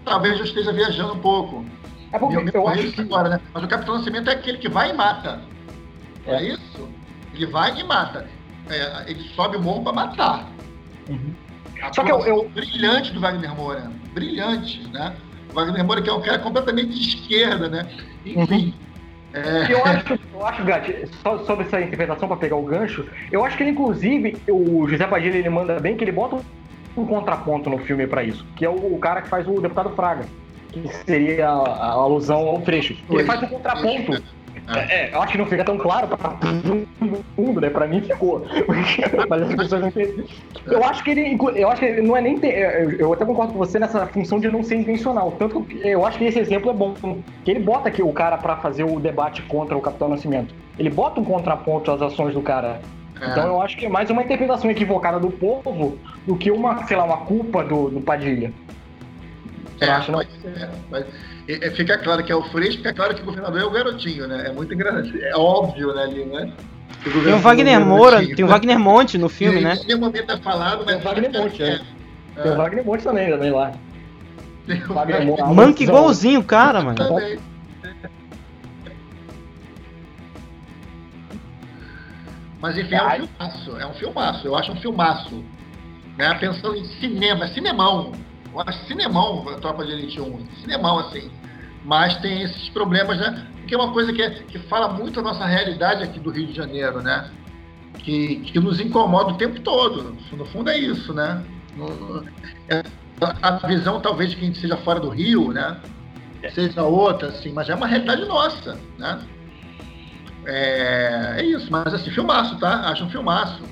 Speaker 3: Talvez eu esteja viajando um pouco.
Speaker 1: É porque
Speaker 3: eu me
Speaker 1: eu acho
Speaker 3: conheço
Speaker 1: que
Speaker 3: agora, né? Mas o Capitão Nascimento é aquele que vai e mata. É,
Speaker 1: É.
Speaker 3: isso? Ele vai e mata. É, ele sobe o morro para matar. A
Speaker 1: Só que eu- eu-
Speaker 3: brilhante do Wagner Moura. Brilhante, né? O Wagner Moura que é um cara completamente de esquerda, né? Enfim. é,
Speaker 1: Eu acho, eu acho, Gatti, só sobre essa interpretação para pegar o gancho, eu acho que ele, inclusive, o José Padilha ele manda bem que ele bota um, um contraponto no filme para isso, que é o, o cara que faz o deputado Fraga, que seria a, a alusão ao Freixo. Ele faz um contraponto. É, eu acho que não fica tão claro pra todo mundo, né? Pra mim ficou. Mas as pessoas não entendem. Eu acho que ele. Eu acho que ele não é nem. te- Eu até concordo com você nessa função de não ser intencional. Tanto que eu acho que esse exemplo é bom. Que ele bota aqui o cara pra fazer o debate contra o Capitão Nascimento. Ele bota um contraponto às ações do cara.
Speaker 3: é.
Speaker 1: Então eu acho que é mais uma interpretação equivocada do povo do que uma, sei lá, uma culpa do, do Padilha.
Speaker 3: É,
Speaker 1: não acha, não?
Speaker 3: pode ser, mas, fica claro que é o Freixo, fica claro que o governador é o garotinho, né? É muito engraçado, é óbvio, né, ali, né?
Speaker 2: Tem
Speaker 3: o
Speaker 2: Wagner
Speaker 3: é
Speaker 2: Moura, tem o Wagner Monte no filme, né?
Speaker 3: Tem mas...
Speaker 1: O Wagner Monte, é.
Speaker 3: é.
Speaker 1: Tem o Wagner Monte também, também lá.
Speaker 3: Tem o
Speaker 1: Wagner Monte.
Speaker 2: Manca igualzinho, cara, mano.
Speaker 3: Mas enfim, é um filmaço, é um filmaço, eu acho um filmaço. Né? Pensando em cinema, é cinemão, eu acho cinemão a Tropa de Elite 1. Cinemão, assim. Mas tem esses problemas, né? Porque é uma coisa que, é, que fala muito a nossa realidade aqui do Rio de Janeiro, né? Que, que nos incomoda o tempo todo. No fundo é isso, né? É, a visão talvez de quem seja fora do Rio, né? Seja outra, assim, mas é uma realidade nossa, né? É, é isso, mas assim, filmaço, tá? Acho um filmaço.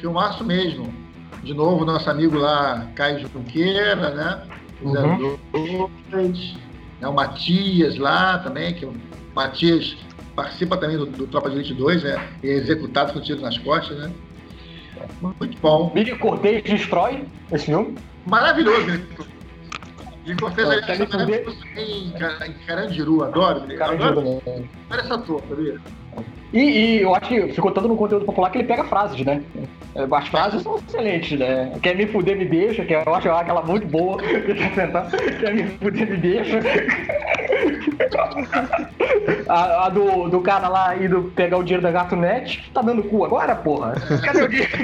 Speaker 3: Filmaço mesmo. De novo, nosso amigo lá, Caio Junqueira, né? Uhum. 02, né? O Matias lá também, que o Matias participa também do, do Tropa de Elite 2, né? E é executado com tiro nas costas, né? Muito bom.
Speaker 1: Miguel Cortez destrói esse filme.
Speaker 3: Maravilhoso, né? Miguel Cortez é maravilhoso em, em Carandiru, adoro. Carandiru, adoro, adoro essa ator, sabia?
Speaker 1: E, e, eu acho que ficou tanto no conteúdo popular que ele pega frases, né? É, as frases são excelentes, né? Quer me fuder, me deixa, que eu acho aquela muito boa. Quer me fuder, me deixa. A, a, do, do cara lá indo pegar o dinheiro da Gato Net, tá dando cu agora, porra? Cadê o dinheiro?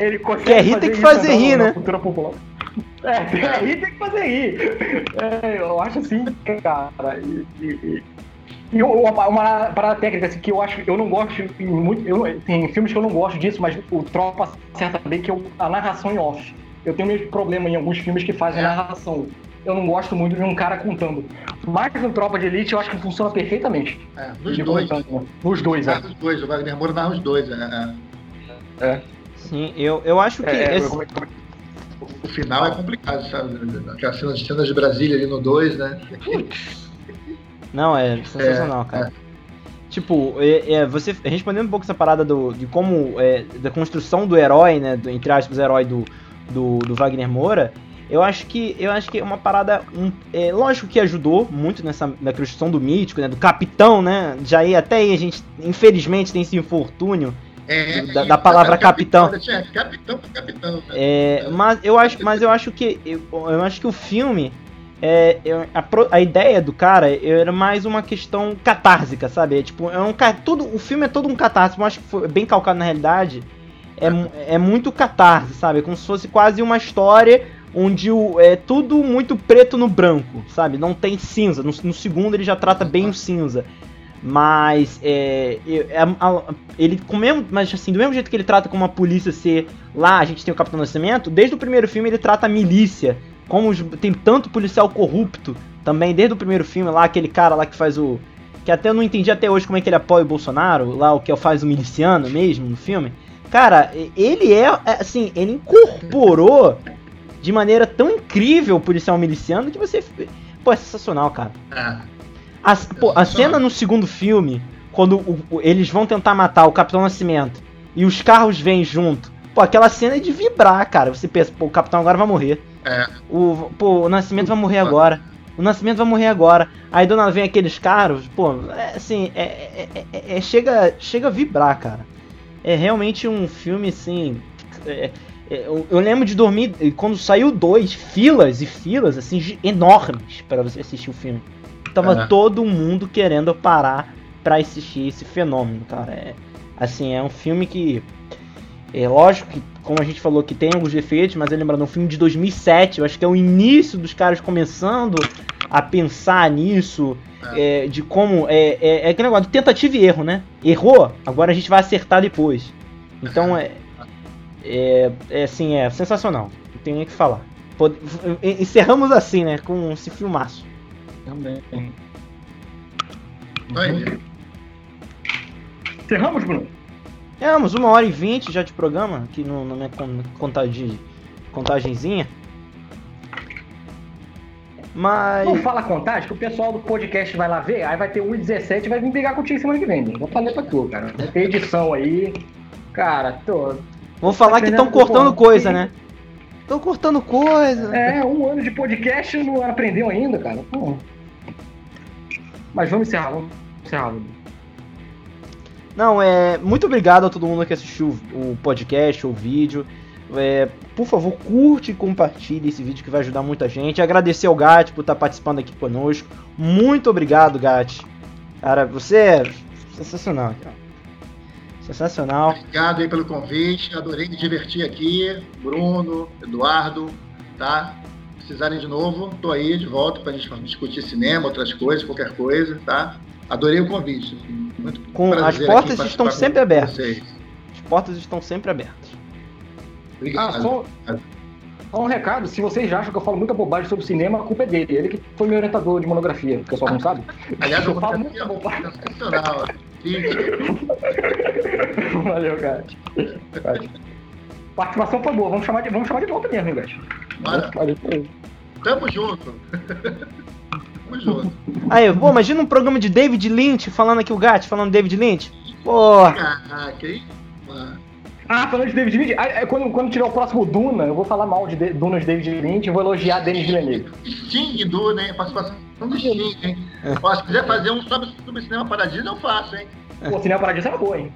Speaker 1: Ele consegue.
Speaker 2: Quer rir, tem que fazer rir, né?
Speaker 1: Cultura popular. É, tem rir, tem que fazer rir. É, eu acho assim, cara. E, e, e uma, uma parada técnica assim, que eu acho, eu não gosto muito. Eu, tem filmes que eu não gosto disso, mas o Tropa acerta bem que é a narração em off. Eu tenho mesmo problema em alguns filmes que fazem é. narração. Eu não gosto muito de um cara contando. Mas no Tropa de Elite eu acho que funciona perfeitamente.
Speaker 3: É, nos dois. Contando?
Speaker 1: Nos dois, é.
Speaker 3: Nos dois, o Wagner Moura narra os dois?
Speaker 2: É. é. Sim, eu, eu acho que. É, esse...
Speaker 3: O final é complicado, sabe? Aquelas cenas, cenas de Brasília ali no 2, né?
Speaker 2: Não, é sensacional, é, cara. É. Tipo, é, é, você respondendo um pouco essa parada do, de como. É, da construção do herói, né? Do, entre aspas, herói do, do, do, Wagner Moura. Eu acho que eu acho que é uma parada. Um, é, lógico que ajudou muito nessa na construção do mítico, né? Do capitão, né? Já aí até aí a gente, infelizmente, tem esse infortúnio é, da, da, palavra capitão. Capitão, capitão, capitão. Né? É, mas eu acho, mas eu acho que eu, eu acho que o filme é, a, a, ideia do cara era mais uma questão catársica, sabe? É, tipo, é um tudo, o filme é todo um catarse, eu acho que foi bem calcado na realidade. É, é muito catarse, sabe? É como se fosse quase uma história onde o, é tudo muito preto no branco, sabe? Não tem cinza. No, no segundo ele já trata bem o cinza. Mas é, é, ele com mesmo, mas assim, do mesmo jeito que ele trata como a polícia ser lá, a gente tem o Capitão Nascimento, desde o primeiro filme ele trata a milícia, como os, tem tanto policial corrupto também, desde o primeiro filme lá, aquele cara lá que faz o que até eu não entendi até hoje como é que ele apoia o Bolsonaro, lá o que faz o miliciano mesmo no filme. Cara, ele é, é assim, ele incorporou de maneira tão incrível o policial miliciano que você pô, é sensacional, cara. É. A, pô, a cena no segundo filme, quando o, o, eles vão tentar matar o Capitão Nascimento e os carros vêm junto. Pô, aquela cena é de vibrar, cara. Você pensa, pô, o Capitão agora vai morrer. É. O, pô, o Nascimento vai morrer agora. O Nascimento vai morrer agora. Aí do nada vem aqueles carros, pô, é, assim, é, é, é, é, chega, chega a vibrar, cara. É realmente um filme, assim. É, eu, eu, lembro de dormir, quando saiu dois, filas e filas, assim, enormes para você assistir o filme tava é. todo mundo querendo parar para assistir esse fenômeno, cara. É, assim, é um filme que. É lógico que, como a gente falou, que tem alguns defeitos, mas é lembrando, um filme de 2007, eu acho que é o início dos caras começando a pensar nisso, é. É, de como. É, é, é aquele negócio de tentativa e erro, né? Errou, agora a gente vai acertar depois. Então é. É, é assim, é sensacional. Não tenho nem o que falar. Encerramos assim, né? Com esse filmaço.
Speaker 1: Também. Vai. Encerramos, Bruno?
Speaker 2: Encerramos, uma hora e vinte já de programa, aqui no, na minha contagem, contagenzinha. Mas.
Speaker 1: Não fala contagem, que o pessoal do podcast vai lá ver, aí vai ter 1,17 e vai vir brigar contigo semana que vem. Né? Vou falar pra tu, cara. Vai ter edição aí. Cara, tô.
Speaker 2: Vou falar tá que estão cortando coisa, né? Estão cortando coisa.
Speaker 1: É, um ano de podcast não aprendeu ainda, cara. Pô. Mas vamos encerrar, vamos encerrar.
Speaker 2: Não, é. Muito obrigado a todo mundo que assistiu o podcast, o vídeo. É, por favor, curte e compartilhe esse vídeo que vai ajudar muita gente. Agradecer ao Gat por estar participando aqui conosco. Muito obrigado, Gat. Cara, você é sensacional, cara. Sensacional.
Speaker 3: Obrigado aí pelo convite. Adorei me divertir aqui. Bruno, Eduardo, tá? Precisarem de novo, tô aí de volta pra gente discutir cinema, outras coisas, qualquer coisa, tá? Adorei o convite.
Speaker 2: Muito com, as portas estão sempre abertas. Vocês. As portas estão sempre abertas.
Speaker 1: Obrigado. Ah, só, só um recado, se vocês acham que eu falo muita bobagem sobre cinema, a culpa é dele. Ele que foi meu orientador de monografia, que o pessoal não sabe.
Speaker 3: Aliás, eu falo muita bobagem. Sensacional.
Speaker 1: Valeu, cara. Participação foi boa, vamos chamar de, vamos chamar de volta mesmo, hein, Gato?
Speaker 3: Tamo junto. Tamo junto.
Speaker 2: Aí, pô, imagina um programa de David Lynch falando aqui o Gat, falando David Lynch. Porra.
Speaker 3: Caraca, hein?
Speaker 1: Ah, falando de David Lynch, quando, quando tiver o próximo Duna, eu vou falar mal de, de Duna de David Lynch e vou elogiar Denis Villeneuve.
Speaker 3: Sting Duna, hein? Participação do Sting, hein? É. se quiser fazer um sobre, sobre Cinema Paradiso, eu faço, hein?
Speaker 1: Pô, Cinema Paradiso era boa, hein?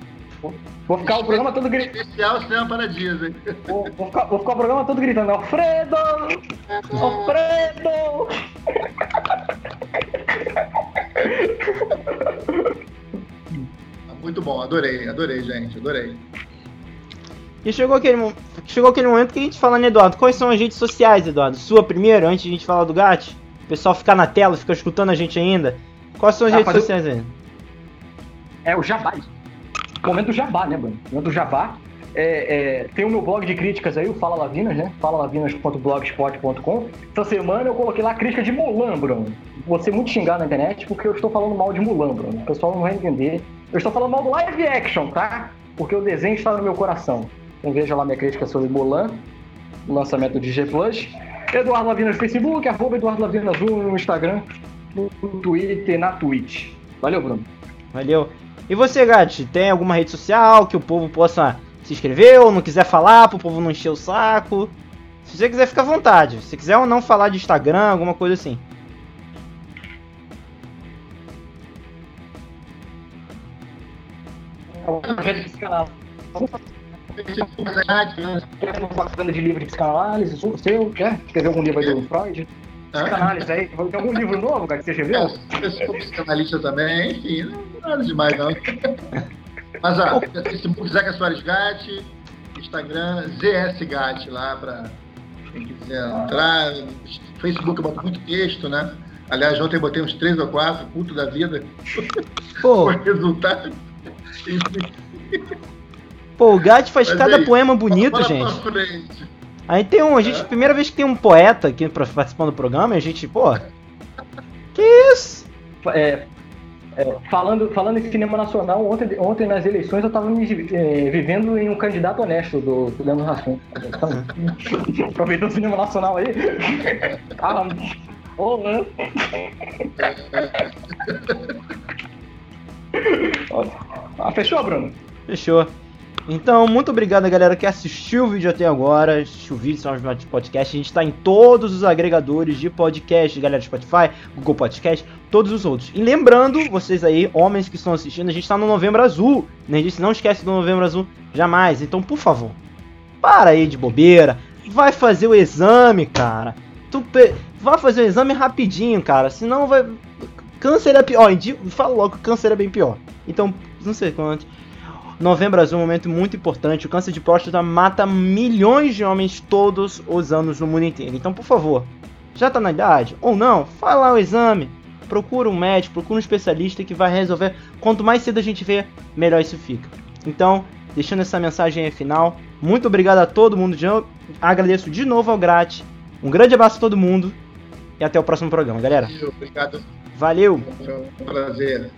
Speaker 1: Vou ficar o programa todo
Speaker 3: gritando. Especial Cinema Paradiso, hein?
Speaker 1: Vou, vou, ficar, vou ficar o programa todo gritando: Alfredo! Alfredo!
Speaker 3: Muito bom, adorei, adorei, gente, adorei.
Speaker 2: E chegou aquele, chegou aquele momento que a gente fala, né, Eduardo? Quais são as redes sociais, Eduardo? Sua primeiro, antes de a gente falar do GAT? O pessoal ficar na tela, fica escutando a gente ainda. Quais são as ah, redes sociais aí?
Speaker 1: É o Jabá. Momento Jabá, né, Bruno? Momento Jabá. É, é, tem o meu blog de críticas aí, o Fala Lavinas, né? falalavinas.blogspot.com. Essa semana eu coloquei lá crítica de Mulan, Bruno. Vou ser muito xingado na internet porque eu estou falando mal de Mulan, Bruno. O pessoal não vai entender. Eu estou falando mal do live action, tá? Porque o desenho está no meu coração. Então veja lá minha crítica sobre Mulan, o lançamento de G Plus. Eduardo Lavinas no Facebook, arroba Eduardo Lavinas no Instagram, no Twitter, na Twitch. Valeu, Bruno.
Speaker 2: Valeu. E você, Gatti, tem alguma rede social que o povo possa se inscrever ou não quiser falar, para o povo não encher o saco? Se você quiser, fica à vontade. Se quiser ou não falar de Instagram, alguma coisa assim.
Speaker 1: Uma bacana de livro de psicanálise, seu, quer escrever algum livro aí do Freud? Psicanálise aí, tem algum livro novo, cara, que você escreveu?
Speaker 3: Eu sou psicanalista também, enfim, não nada demais não. Mas, ó, Facebook Zeca Soares Gatti, Instagram ZS Gatti lá pra quem quiser entrar. Facebook eu boto muito texto, né? Aliás, ontem eu botei uns três ou quatro, puto da vida.
Speaker 2: Pô.
Speaker 3: o resultado.
Speaker 2: Pô, o Gatti faz Mas cada aí, poema bonito, gente. Aí tem um, a gente, primeira vez que tem um poeta aqui participando do programa, a gente, pô. Que isso?
Speaker 1: É, é, falando, falando em cinema nacional, ontem, ontem nas eleições eu estava me é, vivendo em um candidato honesto do, do Leandro Rassum. Então, aproveitando o cinema nacional aí. Ah, né? ah, fechou, Bruno?
Speaker 2: Fechou. Então, muito obrigado a galera que assistiu o vídeo até agora. Assistiu o vídeo, são os podcast. A gente está em todos os agregadores de podcast, galera Spotify, Google Podcast, todos os outros. E lembrando, vocês aí, homens que estão assistindo, a gente está no Novembro Azul. Né? Disse, não esquece do Novembro Azul jamais. Então, por favor, para aí de bobeira. Vai fazer o exame, cara. Tu pe... Vai fazer o exame rapidinho, cara. Senão vai. Câncer é pior. Fala logo que câncer é bem pior. Então, não sei quanto. Novembro Azul é um momento muito importante. O câncer de próstata mata milhões de homens todos os anos no mundo inteiro. Então, por favor, já tá na idade ou não, faz lá o exame. Procura um médico, procura um especialista que vai resolver. Quanto mais cedo a gente vê, melhor isso fica. Então, deixando essa mensagem aí final. Muito obrigado a todo mundo. Agradeço de novo ao Grat. Um grande abraço a todo mundo. E até o próximo programa, galera.
Speaker 3: Obrigado.
Speaker 2: Valeu.
Speaker 3: Foi um prazer.